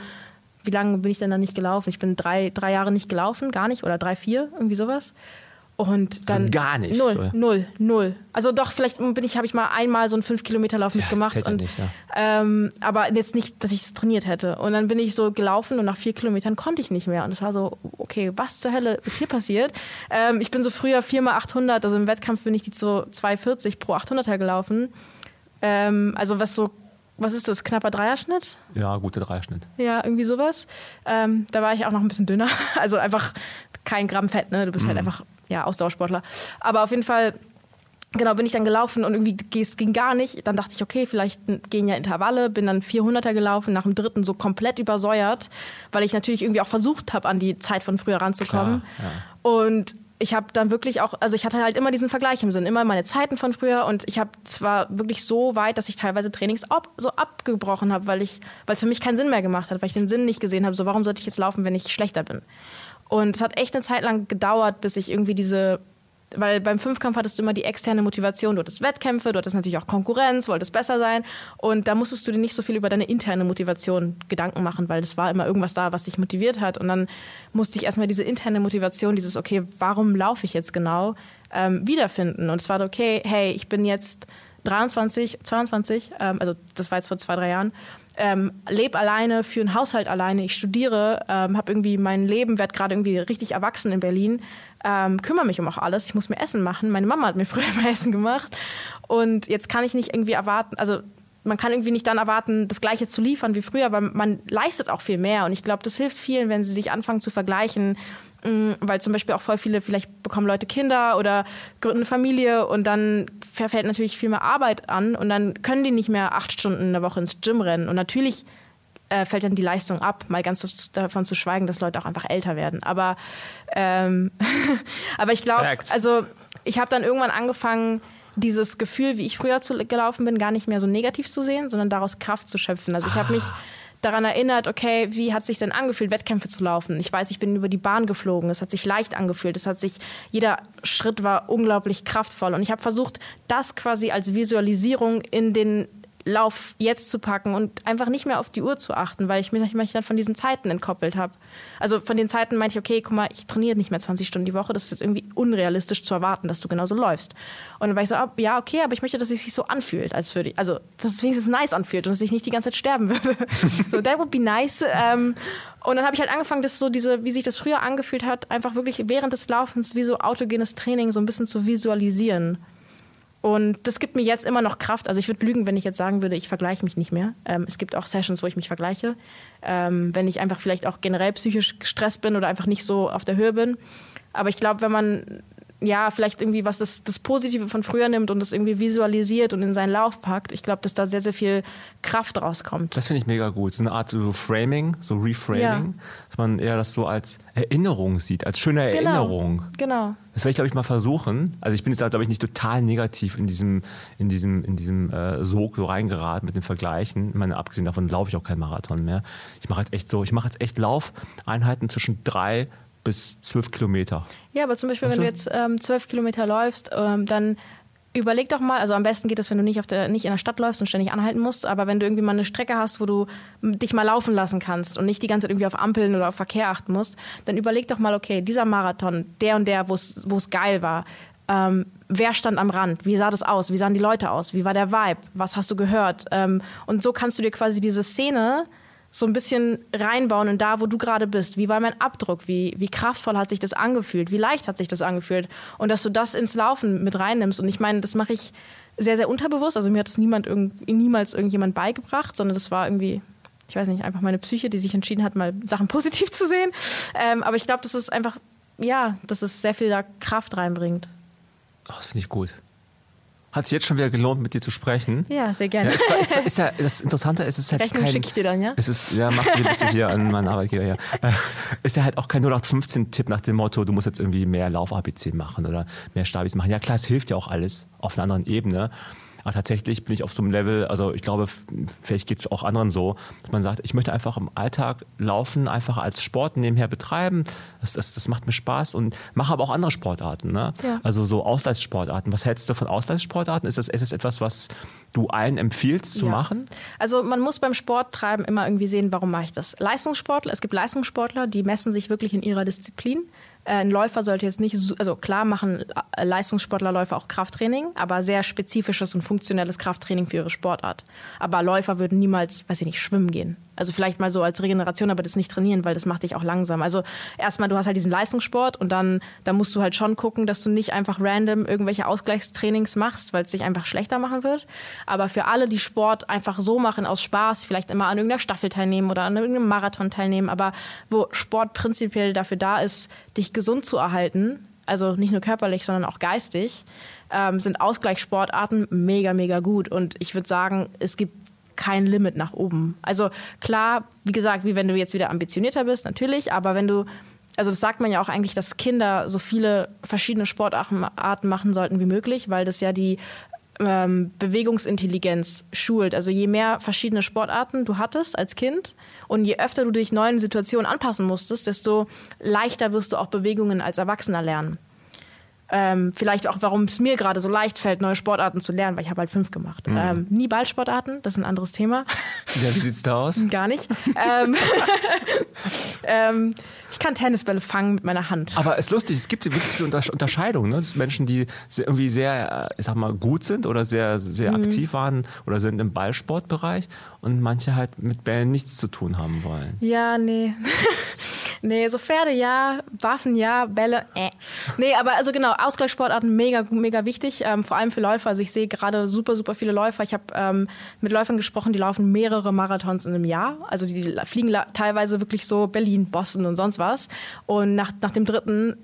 Speaker 1: wie lange bin ich denn dann nicht gelaufen? Ich bin drei, drei Jahre nicht gelaufen, gar nicht, oder drei, vier, irgendwie sowas. Und dann
Speaker 2: gar nicht,
Speaker 1: Null,
Speaker 2: oder?
Speaker 1: null, null. Also doch, vielleicht bin ich, habe ich mal einmal so einen 5-Kilometer-Lauf mitgemacht.
Speaker 2: ja
Speaker 1: Und,
Speaker 2: nicht, ja.
Speaker 1: ähm, aber jetzt nicht, dass ich es trainiert hätte. Und dann bin ich so gelaufen und nach vier Kilometern konnte ich nicht mehr. Und es war so, okay, was zur Hölle ist hier passiert? Ähm, ich bin so früher 4 mal 800, also im Wettkampf bin ich die so 2,40 pro 800er gelaufen. Ähm, also was so, was ist das, knapper Dreierschnitt?
Speaker 2: Ja, guter Dreischnitt.
Speaker 1: Ja, irgendwie sowas. Ähm, da war ich auch noch ein bisschen dünner. Also einfach kein Gramm Fett, ne? Du bist halt einfach, ja, Ausdauersportler. Aber auf jeden Fall, genau, bin ich dann gelaufen und irgendwie es ging gar nicht. Dann dachte ich, okay, vielleicht gehen ja Intervalle. Bin dann 400er gelaufen, nach dem dritten so komplett übersäuert, weil ich natürlich irgendwie auch versucht habe, an die Zeit von früher ranzukommen.
Speaker 2: Klar,
Speaker 1: Und ich habe dann wirklich auch, also ich hatte halt immer diesen Vergleich im Sinn, immer meine Zeiten von früher und ich habe zwar wirklich so weit, dass ich teilweise Trainings ab, so abgebrochen habe, weil ich, weil es für mich keinen Sinn mehr gemacht hat, weil ich den Sinn nicht gesehen habe, so warum sollte ich jetzt laufen, wenn ich schlechter bin? Und es hat echt eine Zeit lang gedauert, bis ich irgendwie diese, weil beim Fünfkampf hattest du immer die externe Motivation, du hattest Wettkämpfe, du hattest natürlich auch Konkurrenz, wolltest besser sein. Und da musstest du dir nicht so viel über deine interne Motivation Gedanken machen, weil es war immer irgendwas da, was dich motiviert hat. Und dann musste ich erstmal diese interne Motivation, dieses, okay, warum laufe ich jetzt genau, ähm, wiederfinden. Und es war okay, hey, ich bin jetzt 23, 22, ähm, also das war jetzt vor zwei, drei Jahren, ähm, lebe alleine, für einen Haushalt alleine, ich studiere, ähm, habe irgendwie mein Leben, werde gerade irgendwie richtig erwachsen in Berlin, ähm, kümmere mich um auch alles, ich muss mir Essen machen, meine Mama hat mir früher immer Essen gemacht. Und jetzt kann ich nicht irgendwie erwarten, also man kann irgendwie nicht dann erwarten, das Gleiche zu liefern wie früher, weil man leistet auch viel mehr. Und ich glaube, das hilft vielen, wenn sie sich anfangen zu vergleichen, weil zum Beispiel auch voll viele, vielleicht bekommen Leute Kinder oder gründen eine Familie und dann verfällt natürlich viel mehr Arbeit an und dann können die nicht mehr acht Stunden in der Woche ins Gym rennen. Und natürlich äh, fällt dann die Leistung ab, mal ganz davon zu schweigen, dass Leute auch einfach älter werden. Aber, ähm, aber ich glaube, also ich habe dann irgendwann angefangen, dieses Gefühl, wie ich früher zu, gelaufen bin, gar nicht mehr so negativ zu sehen, sondern daraus Kraft zu schöpfen. Also ich habe mich daran erinnert, okay, wie hat sich denn angefühlt, Wettkämpfe zu laufen? Ich weiß, ich bin über die Bahn geflogen. Es hat sich leicht angefühlt. Es hat sich jeder Schritt war unglaublich kraftvoll und ich habe versucht, das quasi als Visualisierung in den Lauf jetzt zu packen und einfach nicht mehr auf die Uhr zu achten, weil ich mich, mich dann von diesen Zeiten entkoppelt habe. Also von den Zeiten meinte ich, okay, guck mal, ich trainiere nicht mehr 20 Stunden die Woche, das ist jetzt irgendwie unrealistisch zu erwarten, dass du genauso läufst. Und dann war ich so, ja, okay, aber ich möchte, dass es sich so anfühlt, als würde ich, also dass es wenigstens nice anfühlt und dass ich nicht die ganze Zeit sterben würde. so, that would be nice. Ähm, und dann habe ich halt angefangen, das so diese, wie sich das früher angefühlt hat, einfach wirklich während des Laufens wie so autogenes Training so ein bisschen zu visualisieren. Und das gibt mir jetzt immer noch Kraft. Also ich würde lügen, wenn ich jetzt sagen würde, ich vergleiche mich nicht mehr. Ähm, es gibt auch Sessions, wo ich mich vergleiche. Ähm, wenn ich einfach vielleicht auch generell psychisch gestresst bin oder einfach nicht so auf der Höhe bin. Aber ich glaube, wenn man ja, vielleicht irgendwie was das, das Positive von früher nimmt und das irgendwie visualisiert und in seinen Lauf packt. Ich glaube, dass da sehr, sehr viel Kraft rauskommt.
Speaker 2: Das finde ich mega gut. So eine Art so Framing, so Reframing, ja. dass man eher das so als Erinnerung sieht, als schöne genau. Erinnerung.
Speaker 1: Genau.
Speaker 2: Das werde ich, glaube ich, mal versuchen. Also ich bin jetzt, glaube ich, nicht total negativ in diesem, in diesem, in diesem äh, Sog so reingeraten mit den Vergleichen. Ich meine, abgesehen davon laufe ich auch kein Marathon mehr. Ich mache jetzt echt so, ich mache jetzt echt Laufeinheiten zwischen drei bis zwölf Kilometer.
Speaker 1: Ja, aber zum Beispiel, weißt wenn du jetzt ähm, zwölf Kilometer läufst, ähm, dann überleg doch mal, also am besten geht es, wenn du nicht, auf der, nicht in der Stadt läufst und ständig anhalten musst, aber wenn du irgendwie mal eine Strecke hast, wo du dich mal laufen lassen kannst und nicht die ganze Zeit irgendwie auf Ampeln oder auf Verkehr achten musst, dann überleg doch mal, okay, dieser Marathon, der und der, wo es geil war, ähm, wer stand am Rand, wie sah das aus, wie sahen die Leute aus, wie war der Vibe, was hast du gehört? Ähm, und so kannst du dir quasi diese Szene so ein bisschen reinbauen in da, wo du gerade bist. Wie war mein Abdruck? Wie, wie kraftvoll hat sich das angefühlt? Wie leicht hat sich das angefühlt? Und dass du das ins Laufen mit reinnimmst. Und ich meine, das mache ich sehr, sehr unterbewusst. Also mir hat das niemand irgend, niemals irgendjemand beigebracht, sondern das war irgendwie, ich weiß nicht, einfach meine Psyche, die sich entschieden hat, mal Sachen positiv zu sehen. Ähm, aber ich glaube, das ist einfach, ja, dass es sehr viel da Kraft reinbringt.
Speaker 2: Ach, das finde ich gut hat es jetzt schon wieder gelohnt, mit dir zu sprechen.
Speaker 1: Ja, sehr gerne.
Speaker 2: Ja, ist, ist, ist ja, das Interessante ist, es ist halt
Speaker 1: Rechnung schicke ich dir dann, ja?
Speaker 2: Es ist, ja, mach sie bitte hier an meinen Arbeitgeber, ja. Äh, ist ja halt auch kein 0815-Tipp nach dem Motto, du musst jetzt irgendwie mehr Lauf-ABC machen oder mehr Stabis machen. Ja klar, es hilft ja auch alles auf einer anderen Ebene. Aber tatsächlich bin ich auf so einem Level, also ich glaube, vielleicht geht es auch anderen so, dass man sagt, ich möchte einfach im Alltag laufen, einfach als Sport nebenher betreiben. Das, das, das macht mir Spaß und mache aber auch andere Sportarten. Ne? Ja. Also so Ausgleichssportarten. Was hältst du von Ausgleichssportarten? Ist das, ist das etwas, was du allen empfiehlst zu ja. machen?
Speaker 1: Also man muss beim Sporttreiben immer irgendwie sehen, warum mache ich das. Leistungssportler, es gibt Leistungssportler, die messen sich wirklich in ihrer Disziplin. Äh, ein Läufer sollte jetzt nicht, also klar machen äh, Leistungssportlerläufer auch Krafttraining, aber sehr spezifisches und funktionelles Krafttraining für ihre Sportart. Aber Läufer würden niemals, weiß ich nicht, schwimmen gehen. Also vielleicht mal so als Regeneration, aber das nicht trainieren, weil das macht dich auch langsam. Also erstmal, du hast halt diesen Leistungssport und dann, da musst du halt schon gucken, dass du nicht einfach random irgendwelche Ausgleichstrainings machst, weil es dich einfach schlechter machen wird. Aber für alle, die Sport einfach so machen aus Spaß, vielleicht immer an irgendeiner Staffel teilnehmen oder an irgendeinem Marathon teilnehmen, aber wo Sport prinzipiell dafür da ist, dich gesund zu erhalten, also nicht nur körperlich, sondern auch geistig, ähm, sind Ausgleichssportarten mega, mega gut. Und ich würde sagen, es gibt kein Limit nach oben. Also klar, wie gesagt, wie wenn du jetzt wieder ambitionierter bist, natürlich, aber wenn du, also das sagt man ja auch eigentlich, dass Kinder so viele verschiedene Sportarten machen sollten wie möglich, weil das ja die ähm, Bewegungsintelligenz schult. Also je mehr verschiedene Sportarten du hattest als Kind und je öfter du dich neuen Situationen anpassen musstest, desto leichter wirst du auch Bewegungen als Erwachsener lernen. Ähm, vielleicht auch, warum es mir gerade so leicht fällt, neue Sportarten zu lernen, weil ich habe halt fünf gemacht. Mhm. Ähm, nie Ballsportarten, das ist ein anderes Thema.
Speaker 2: Ja, wie sieht's da aus?
Speaker 1: Gar nicht. ähm, ähm, ich kann Tennisbälle fangen mit meiner Hand.
Speaker 2: Aber es ist lustig, es gibt wirklich diese Unterscheidung, ne? dass Menschen, die irgendwie sehr, äh, ich sag mal, gut sind oder sehr, sehr mhm. aktiv waren oder sind im Ballsportbereich und manche halt mit Bällen nichts zu tun haben wollen.
Speaker 1: Ja, nee. Nee, so Pferde ja, Waffen ja, Bälle äh. Nee, aber also genau, Ausgleichssportarten mega, mega wichtig, ähm, vor allem für Läufer. Also ich sehe gerade super, super viele Läufer. Ich habe ähm, mit Läufern gesprochen, die laufen mehrere Marathons in einem Jahr. Also die fliegen teilweise wirklich so Berlin, Boston und sonst was. Und nach, nach dem dritten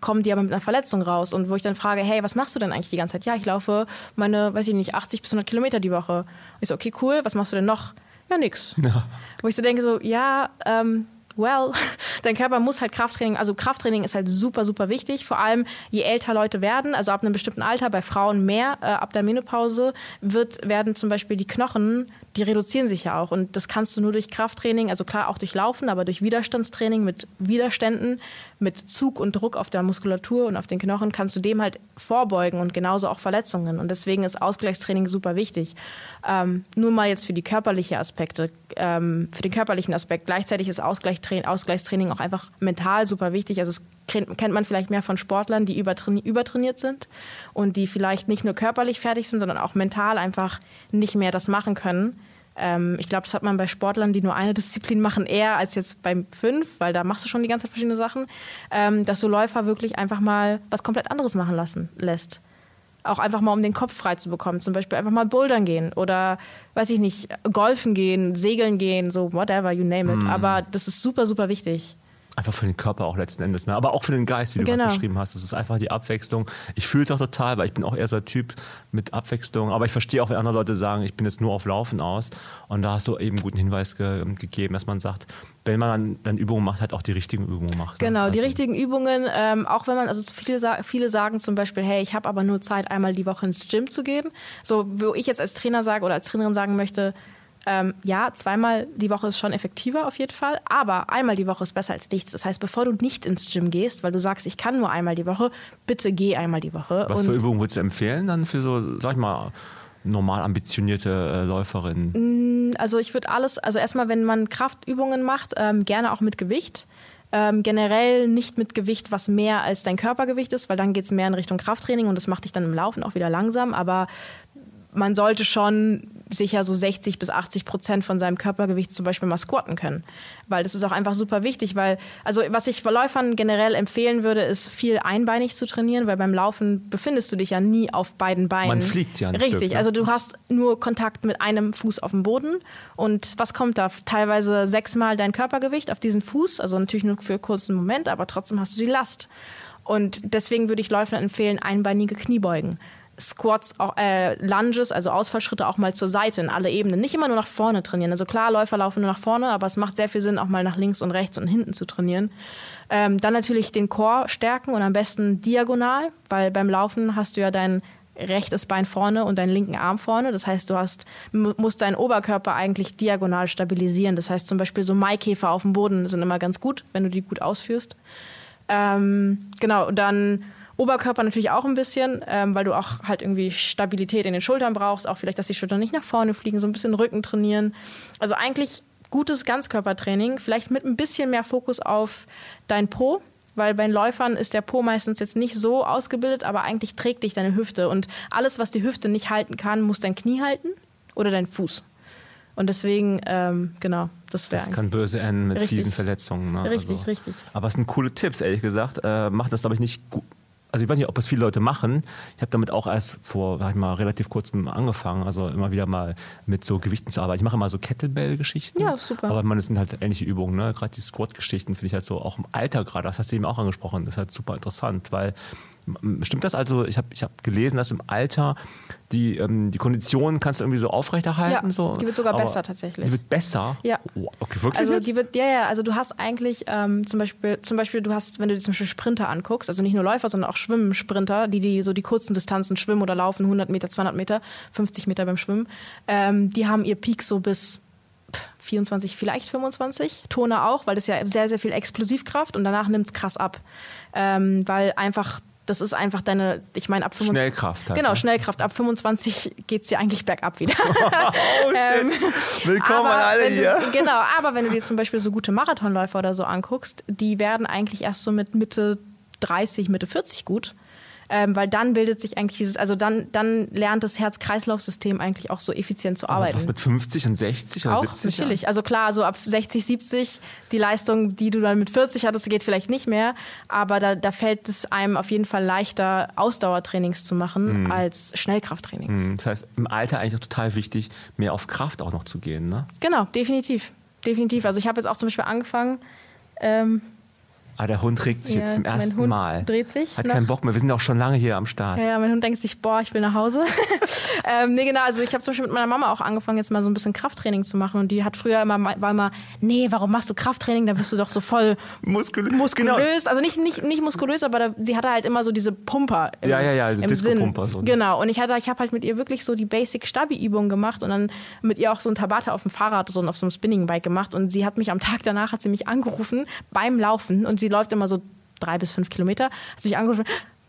Speaker 1: kommen die aber mit einer Verletzung raus. Und wo ich dann frage, hey, was machst du denn eigentlich die ganze Zeit? Ja, ich laufe meine, weiß ich nicht, 80 bis 100 Kilometer die Woche. Und ich so, okay, cool, was machst du denn noch? Ja, nix. Ja. Wo ich so denke, so, ja, ähm, well, dein Körper muss halt Krafttraining, also Krafttraining ist halt super, super wichtig. Vor allem, je älter Leute werden, also ab einem bestimmten Alter, bei Frauen mehr, äh, ab der Menopause, wird, werden zum Beispiel die Knochen die reduzieren sich ja auch. Und das kannst du nur durch Krafttraining, also klar auch durch Laufen, aber durch Widerstandstraining mit Widerständen, mit Zug und Druck auf der Muskulatur und auf den Knochen kannst du dem halt vorbeugen und genauso auch Verletzungen. Und deswegen ist Ausgleichstraining super wichtig. Ähm, nur mal jetzt für die körperlichen Aspekte, ähm, für den körperlichen Aspekt. Gleichzeitig ist Ausgleichstraining, auch einfach mental super wichtig. Also es kennt man vielleicht mehr von Sportlern, die übertrainiert sind und die vielleicht nicht nur körperlich fertig sind, sondern auch mental einfach nicht mehr das machen können. Ähm, ich glaube, das hat man bei Sportlern, die nur eine Disziplin machen, eher als jetzt beim fünf, weil da machst du schon die ganze Zeit verschiedene Sachen, ähm, dass du Läufer wirklich einfach mal was komplett anderes machen lassen lässt. Auch einfach mal, um den Kopf frei zu bekommen. Zum Beispiel einfach mal bouldern gehen oder, weiß ich nicht, golfen gehen, segeln gehen, so whatever, you name it. Mm. Aber das ist super, super wichtig.
Speaker 2: Einfach für den Körper auch letzten Endes, ne? aber auch für den Geist, wie du genau. beschrieben hast. Das ist einfach die Abwechslung. Ich fühle es auch total, weil ich bin auch eher so ein Typ mit Abwechslung. Aber ich verstehe auch, wenn andere Leute sagen, ich bin jetzt nur auf Laufen aus. Und da hast du eben guten Hinweis ge gegeben, dass man sagt, wenn man dann, dann, Übungen macht, halt auch die richtigen Übungen macht.
Speaker 1: Ne? Genau, also die richtigen Übungen, ähm, auch wenn man, also viele, viele sagen zum Beispiel, hey, ich habe aber nur Zeit, einmal die Woche ins Gym zu gehen. So, wo ich jetzt als Trainer sage oder als Trainerin sagen möchte, ähm, ja, zweimal die Woche ist schon effektiver auf jeden Fall, aber einmal die Woche ist besser als nichts. Das heißt, bevor du nicht ins Gym gehst, weil du sagst, ich kann nur einmal die Woche, bitte geh einmal die Woche.
Speaker 2: Was für Übungen würdest du empfehlen dann für so, sag ich mal, normal ambitionierte äh, Läuferin?
Speaker 1: Mm, also ich würde alles, also erstmal, wenn man Kraftübungen macht, ähm, gerne auch mit Gewicht. Ähm, generell nicht mit Gewicht, was mehr als dein Körpergewicht ist, weil dann geht es mehr in Richtung Krafttraining und das macht dich dann im Laufen auch wieder langsam. Aber man sollte schon sicher so 60 bis 80 Prozent von seinem Körpergewicht zum Beispiel mal squatten können. Weil das ist auch einfach super wichtig, weil, also was ich Läufern generell empfehlen würde, ist viel einbeinig zu trainieren, weil beim Laufen befindest du dich ja nie auf beiden Beinen.
Speaker 2: Man fliegt ja
Speaker 1: nicht. Richtig,
Speaker 2: Stück, ne?
Speaker 1: also du hast nur Kontakt mit einem Fuß auf dem Boden und was kommt da? Teilweise sechsmal dein Körpergewicht auf diesen Fuß, also natürlich nur für einen kurzen Moment, aber trotzdem hast du die Last. Und deswegen würde ich Läufern empfehlen, einbeinige Kniebeugen. Squats, äh, Lunges, also Ausfallschritte auch mal zur Seite in alle Ebenen. Nicht immer nur nach vorne trainieren. Also klar, Läufer laufen nur nach vorne, aber es macht sehr viel Sinn, auch mal nach links und rechts und hinten zu trainieren. Ähm, dann natürlich den Core stärken und am besten diagonal, weil beim Laufen hast du ja dein rechtes Bein vorne und deinen linken Arm vorne. Das heißt, du hast, musst deinen Oberkörper eigentlich diagonal stabilisieren. Das heißt zum Beispiel so Maikäfer auf dem Boden sind immer ganz gut, wenn du die gut ausführst. Ähm, genau, dann Oberkörper natürlich auch ein bisschen, ähm, weil du auch halt irgendwie Stabilität in den Schultern brauchst, auch vielleicht, dass die Schultern nicht nach vorne fliegen, so ein bisschen Rücken trainieren. Also eigentlich gutes Ganzkörpertraining, vielleicht mit ein bisschen mehr Fokus auf dein Po, weil bei den Läufern ist der Po meistens jetzt nicht so ausgebildet, aber eigentlich trägt dich deine Hüfte und alles, was die Hüfte nicht halten kann, muss dein Knie halten oder dein Fuß. Und deswegen, ähm, genau, das wäre.
Speaker 2: Das kann böse enden mit richtig. fiesen Verletzungen. Ne?
Speaker 1: Richtig, also, richtig.
Speaker 2: Aber es sind coole Tipps, ehrlich gesagt. Äh, macht das, glaube ich, nicht gut also ich weiß nicht, ob es viele Leute machen. Ich habe damit auch erst vor, sag ich mal, relativ kurzem angefangen, also immer wieder mal mit so Gewichten zu arbeiten. Ich mache immer so Kettlebell-Geschichten.
Speaker 1: Ja, super.
Speaker 2: Aber man, das sind halt ähnliche Übungen, ne? Gerade die Squat-Geschichten finde ich halt so auch im Alter gerade, das hast du eben auch angesprochen, das ist halt super interessant, weil Stimmt das also? Ich habe ich hab gelesen, dass im Alter die, ähm, die Kondition kannst du irgendwie so aufrechterhalten.
Speaker 1: Ja,
Speaker 2: so.
Speaker 1: die wird sogar besser tatsächlich.
Speaker 2: Die wird besser?
Speaker 1: Ja.
Speaker 2: Oh, okay, wirklich?
Speaker 1: Also die wird, ja, ja, also du hast eigentlich ähm, zum Beispiel, zum Beispiel, du hast, wenn du dir zum Beispiel Sprinter anguckst, also nicht nur Läufer, sondern auch Schwimmen-Sprinter, die, die so die kurzen Distanzen schwimmen oder laufen, 100 Meter, 200 Meter, 50 Meter beim Schwimmen, ähm, die haben ihr Peak so bis 24, vielleicht 25. Turner auch, weil das ja sehr, sehr viel Explosivkraft und danach nimmt es krass ab. Ähm, weil einfach das ist einfach deine, ich meine, ab
Speaker 2: 25. Schnellkraft halt.
Speaker 1: Genau, ne? Schnellkraft. Ab 25 geht es dir eigentlich bergab wieder.
Speaker 2: oh, ähm, Willkommen an alle hier.
Speaker 1: Du, genau, aber wenn du dir zum Beispiel so gute Marathonläufer oder so anguckst, die werden eigentlich erst so mit Mitte 30, Mitte 40 gut. Ähm, weil dann bildet sich eigentlich dieses, also dann, dann lernt das Herz-Kreislauf-System eigentlich auch so effizient zu arbeiten.
Speaker 2: Was mit 50 und 60 oder
Speaker 1: auch
Speaker 2: 70?
Speaker 1: natürlich. Also klar, so ab 60, 70, die Leistung, die du dann mit 40 hattest, geht vielleicht nicht mehr, aber da, da fällt es einem auf jeden Fall leichter, Ausdauertrainings zu machen
Speaker 2: Mhm.
Speaker 1: als Schnellkrafttrainings.
Speaker 2: Ja. Das heißt, im Alter eigentlich auch total wichtig, mehr auf Kraft auch noch zu gehen, ne?
Speaker 1: Genau, definitiv. Definitiv. Also ich habe jetzt auch zum Beispiel angefangen, ähm,
Speaker 2: Ah, der Hund regt sich
Speaker 1: Ja,
Speaker 2: jetzt zum
Speaker 1: mein
Speaker 2: ersten
Speaker 1: Hund
Speaker 2: Mal.
Speaker 1: dreht sich
Speaker 2: Hat keinen Bock mehr. Wir sind ja auch schon lange hier am Start.
Speaker 1: Ja, mein Hund denkt sich, boah, ich will nach Hause. ähm, nee, genau, also ich habe zum Beispiel mit meiner Mama auch angefangen, jetzt mal so ein bisschen Krafttraining zu machen. Und die hat früher immer, war immer, nee, warum machst du Krafttraining? Da bist du doch so voll
Speaker 2: Muskulö
Speaker 1: muskulös. Also nicht, nicht, nicht muskulös, aber da, sie hatte halt immer so diese Pumper im,
Speaker 2: Ja, ja, ja,
Speaker 1: im
Speaker 2: Disco-Pumper
Speaker 1: Sinn.
Speaker 2: so. ne?
Speaker 1: Genau, und ich hatte, ich habe halt mit ihr wirklich so die Basic-Stabi-Übungen gemacht und dann mit ihr auch so ein Tabata auf dem Fahrrad, so auf so einem Spinning-Bike gemacht. Und sie hat mich am Tag danach, hat sie mich angerufen beim Laufen und sie läuft immer so drei bis fünf Kilometer, hat mich angerufen,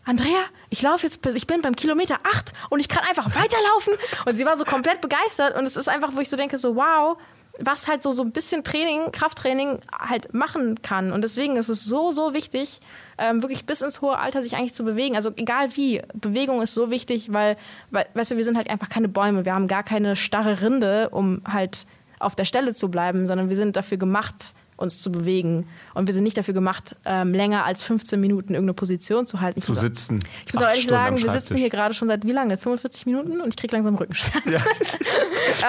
Speaker 1: Andrea, ich laufe jetzt, ich bin beim Kilometer acht und ich kann einfach weiterlaufen. Und sie war so komplett begeistert und es ist einfach, wo ich so denke, so wow, was halt so, so ein bisschen Training, Krafttraining halt machen kann. Und deswegen ist es so, so wichtig, ähm, wirklich bis ins hohe Alter sich eigentlich zu bewegen. Also egal wie, Bewegung ist so wichtig, weil, weil, weißt du, wir sind halt einfach keine Bäume. Wir haben gar keine starre Rinde, um halt auf der Stelle zu bleiben, sondern wir sind dafür gemacht, uns zu bewegen. Und wir sind nicht dafür gemacht, ähm, länger als 15 Minuten irgendeine Position zu halten. Ich
Speaker 2: Zu
Speaker 1: muss-
Speaker 2: sitzen.
Speaker 1: Ich muss auch ehrlich
Speaker 2: Stunden
Speaker 1: sagen, wir sitzen hier gerade schon seit wie lange? 45 Minuten und ich kriege langsam Rückenschmerzen.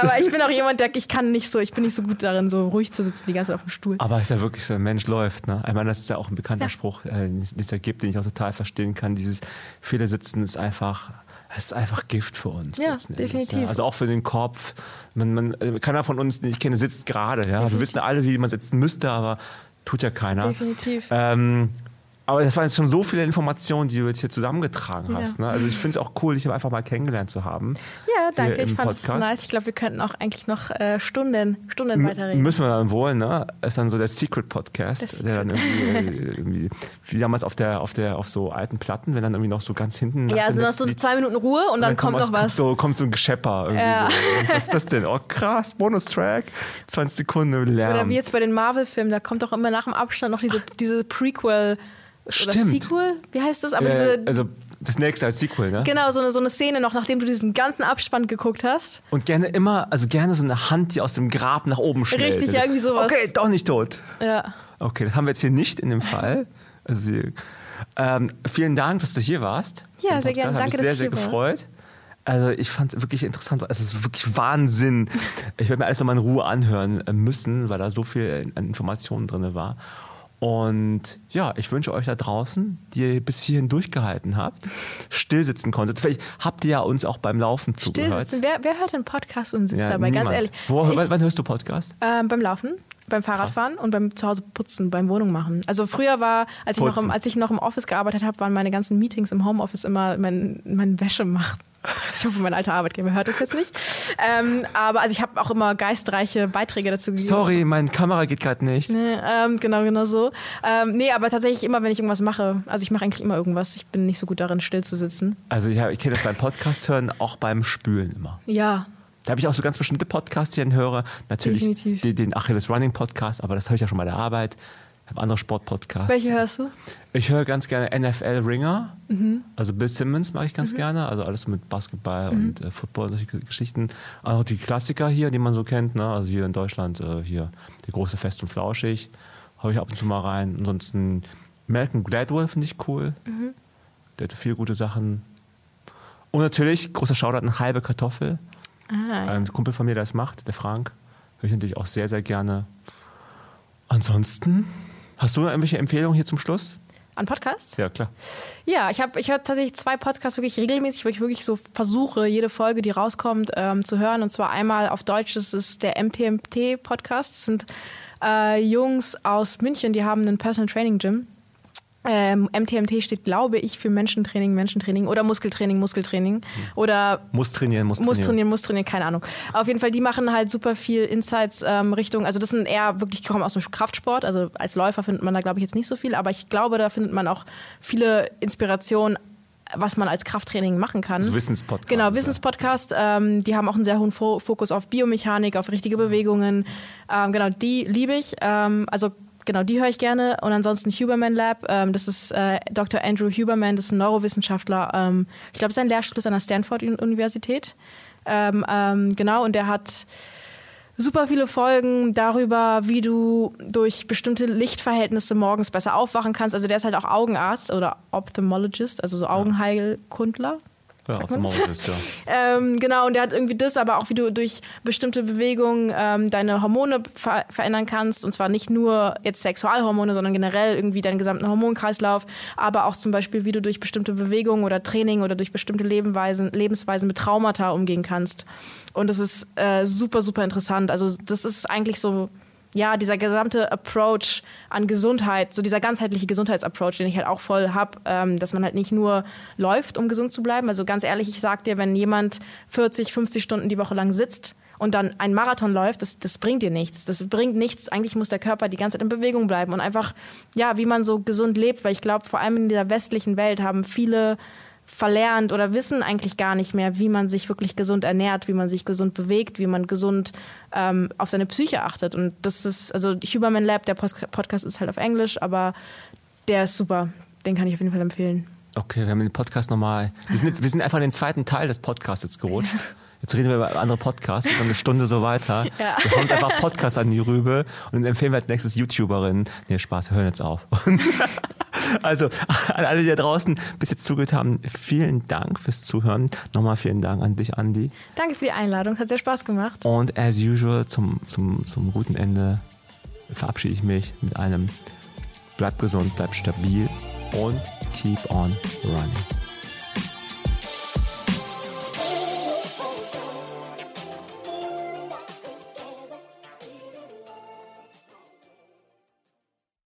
Speaker 1: Aber ich bin auch jemand, der ich kann nicht so, ich bin nicht so gut darin, so ruhig zu sitzen die ganze Zeit auf dem Stuhl.
Speaker 2: Aber es ist ja wirklich so, ein Mensch läuft. Ne? Ich meine, das ist ja auch ein bekannter
Speaker 1: Ja.
Speaker 2: Spruch, äh, den es da gibt, den ich auch total verstehen kann. Dieses viele Sitzen ist einfach, es ist einfach Gift für uns.
Speaker 1: Ja, definitiv.
Speaker 2: Also auch für den Kopf. Man, man, äh, keiner von uns, den ich kenne, sitzt gerade. Ja? Wir wissen alle, wie man sitzen müsste, aber tut ja keiner.
Speaker 1: Definitiv.
Speaker 2: Ähm, aber das waren jetzt schon so viele Informationen, die du jetzt hier zusammengetragen
Speaker 1: Ja.
Speaker 2: hast. Ne? Also ich finde es auch cool, dich einfach mal kennengelernt zu haben.
Speaker 1: Ja, danke. Ich fand es nice. Ich glaube, wir könnten auch eigentlich noch äh, Stunden, Stunden
Speaker 2: M-
Speaker 1: weiterreden.
Speaker 2: Müssen wir dann wohl, ne? Ist dann so der Secret Podcast,
Speaker 1: Der
Speaker 2: der dann irgendwie, äh, irgendwie, wie damals auf der, auf der, auf so alten Platten, wenn dann irgendwie noch so ganz hinten.
Speaker 1: ja, also
Speaker 2: dem-
Speaker 1: noch so
Speaker 2: die-
Speaker 1: zwei Minuten Ruhe und dann, kommt noch was.
Speaker 2: So, kommt so ein Geschepper irgendwie.
Speaker 1: Ja.
Speaker 2: So. Was ist das denn? Oh, krass, Bonustrack. 20 Sekunden Lärm.
Speaker 1: Oder wie jetzt bei den Marvel-Filmen, da kommt doch immer nach dem Abstand noch diese, diese Prequel oder
Speaker 2: Stimmt.
Speaker 1: Sequel, wie heißt das? Aber
Speaker 2: äh,
Speaker 1: diese,
Speaker 2: also das nächste als Sequel, ne?
Speaker 1: genau, so eine, so eine Szene noch, nachdem du diesen ganzen Abspann geguckt hast.
Speaker 2: Und gerne immer, also gerne so eine Hand, die aus dem Grab nach oben schnellt.
Speaker 1: Richtig, ja, irgendwie sowas.
Speaker 2: Okay, doch nicht tot.
Speaker 1: Ja.
Speaker 2: Okay, das haben wir jetzt hier nicht in dem Fall. Also, ähm, vielen Dank, dass du hier warst.
Speaker 1: Ja, sehr gerne. Danke,
Speaker 2: sehr,
Speaker 1: dass
Speaker 2: sehr
Speaker 1: ich war.
Speaker 2: gefreut. Also ich fand es wirklich interessant. Es ist wirklich Wahnsinn. Ich werde mir alles nochmal in Ruhe anhören äh, müssen, weil da so viel an Informationen drin war. Und ja, ich wünsche euch da draußen, die ihr bis hierhin durchgehalten habt, stillsitzen konntet. Vielleicht habt ihr ja uns auch beim Laufen zugehört.
Speaker 1: Stillsitzen. Wer, wer hört den Podcast und sitzt
Speaker 2: Ja,
Speaker 1: dabei?
Speaker 2: niemand.
Speaker 1: Ganz ehrlich.
Speaker 2: Wo,
Speaker 1: Ich-
Speaker 2: wann, hörst du Podcast?
Speaker 1: Ähm, beim Laufen, beim Fahrradfahren und beim Zuhause putzen, beim Wohnung machen. Also früher war, als ich, noch im, als ich noch im Office gearbeitet habe, waren meine ganzen Meetings im Homeoffice immer mein, mein Wäschemacht. Ich hoffe, mein alter Arbeitgeber hört das jetzt nicht. Ähm, aber also ich habe auch immer geistreiche Beiträge dazu gegeben.
Speaker 2: Sorry, meine Kamera geht gerade nicht.
Speaker 1: Nee, ähm, genau, genau so. Ähm, nee, aber tatsächlich immer, wenn ich irgendwas mache. Also ich mache eigentlich immer irgendwas. Ich bin nicht so gut darin, still zu sitzen.
Speaker 2: Also ich, ich kenne das beim Podcast hören, auch beim Spülen immer.
Speaker 1: Ja,
Speaker 2: Da habe ich auch so ganz bestimmte Podcasts, die ich dann höre. Natürlich
Speaker 1: Definitiv.
Speaker 2: den, den Achilles Running Podcast, aber das höre ich ja schon bei der Arbeit. Ich habe andere Sportpodcasts.
Speaker 1: welche hörst du?
Speaker 2: Ich höre ganz gerne NFL Ringer.
Speaker 1: Mhm.
Speaker 2: Also Bill Simmons mag ich ganz gerne. Also alles mit Basketball
Speaker 1: Mhm.
Speaker 2: und äh, Football, solche Geschichten. Auch die Klassiker hier, die man so kennt. Ne? Also hier in Deutschland, äh, hier der große Fest und Flauschig. Höre ich ab und zu mal rein. Ansonsten Malcolm Gladwell finde ich cool.
Speaker 1: Mhm.
Speaker 2: Der hat viele gute Sachen. Und natürlich, großer Shoutout an Halbe Kartoffel.
Speaker 1: Ah, ja.
Speaker 2: Ein Kumpel von mir, der es macht, der Frank. Höre ich natürlich auch sehr, sehr gerne. Ansonsten, hast du noch irgendwelche Empfehlungen hier zum Schluss?
Speaker 1: An Podcasts?
Speaker 2: Ja, klar.
Speaker 1: Ja, ich habe ich hör tatsächlich zwei Podcasts wirklich regelmäßig, wo ich wirklich so versuche, jede Folge, die rauskommt, ähm, zu hören. Und zwar einmal auf Deutsch, das ist der MTMT-Podcast. Das sind äh, Jungs aus München, die haben einen Personal Training Gym. Ähm, MTMT steht, glaube ich, für Menschentraining, Menschentraining oder Muskeltraining, Muskeltraining. Oder
Speaker 2: Muss trainieren, muss trainieren.
Speaker 1: muss trainieren, muss trainieren, keine Ahnung. Auf jeden Fall, die machen halt super viel Insights ähm, Richtung, also das sind eher wirklich, die kommen aus dem Kraftsport, also als Läufer findet man da, glaube ich, jetzt nicht so viel, aber ich glaube, da findet man auch viele Inspirationen, was man als Krafttraining machen kann.
Speaker 2: So Wissenspodcast.
Speaker 1: Genau, Wissenspodcast. Ähm, die haben auch einen sehr hohen Fo Fokus auf Biomechanik, auf richtige Bewegungen. Ähm, genau, die liebe ich. Ähm, also genau, die höre ich gerne. Und ansonsten Huberman Lab, ähm, das ist äh, Dr. Andrew Huberman, das ist ein Neurowissenschaftler. Ähm, ich glaube, sein Lehrstuhl ist an der Stanford-Universität. Ähm, ähm, genau, und der hat super viele Folgen darüber, wie du durch bestimmte Lichtverhältnisse morgens besser aufwachen kannst. Also der ist halt auch Augenarzt oder Ophthalmologist, also so Augenheilkundler.
Speaker 2: Ja, Ophthalmologist, ja.
Speaker 1: Ähm, genau, und der hat irgendwie das, aber auch wie du durch bestimmte Bewegungen ähm, deine Hormone ver verändern kannst. Und zwar nicht nur jetzt Sexualhormone, sondern generell irgendwie deinen gesamten Hormonkreislauf, aber auch zum Beispiel, wie du durch bestimmte Bewegungen oder Training oder durch bestimmte Lebensweisen, Lebensweisen mit Traumata umgehen kannst. Und das ist äh, super, super interessant. Also das ist eigentlich so ja, dieser gesamte Approach an Gesundheit, so dieser ganzheitliche Gesundheitsapproach, den ich halt auch voll habe, ähm, dass man halt nicht nur läuft, um gesund zu bleiben. Also ganz ehrlich, ich sag dir, wenn jemand 40, 50 Stunden die Woche lang sitzt und dann ein Marathon läuft, das, das bringt dir nichts. Das bringt nichts. Eigentlich muss der Körper die ganze Zeit in Bewegung bleiben und einfach, ja, wie man so gesund lebt, weil ich glaube, vor allem in dieser westlichen Welt haben viele verlernt oder wissen eigentlich gar nicht mehr, wie man sich wirklich gesund ernährt, wie man sich gesund bewegt, wie man gesund ähm, auf seine Psyche achtet. Und das ist, also Huberman Lab, der Podcast ist halt auf Englisch, aber der ist super. Den kann ich auf jeden Fall empfehlen.
Speaker 2: Okay, wir haben den Podcast nochmal. Wir sind, jetzt, wir sind einfach in den zweiten Teil des Podcasts jetzt gerutscht. Jetzt reden wir über andere Podcasts, dann eine Stunde so weiter. Ja. Wir haben einfach Podcasts an die Rübe und empfehlen wir als nächstes YouTuberinnen. Nee, Spaß, wir hören jetzt auf. also, an alle, die da draußen bis jetzt zugehört haben, vielen Dank fürs Zuhören. Nochmal vielen Dank an dich, Andi.
Speaker 1: Danke für die Einladung, hat sehr Spaß gemacht.
Speaker 2: Und as usual, zum, zum, zum guten Ende verabschiede ich mich mit einem Bleib gesund, bleib stabil und keep on running.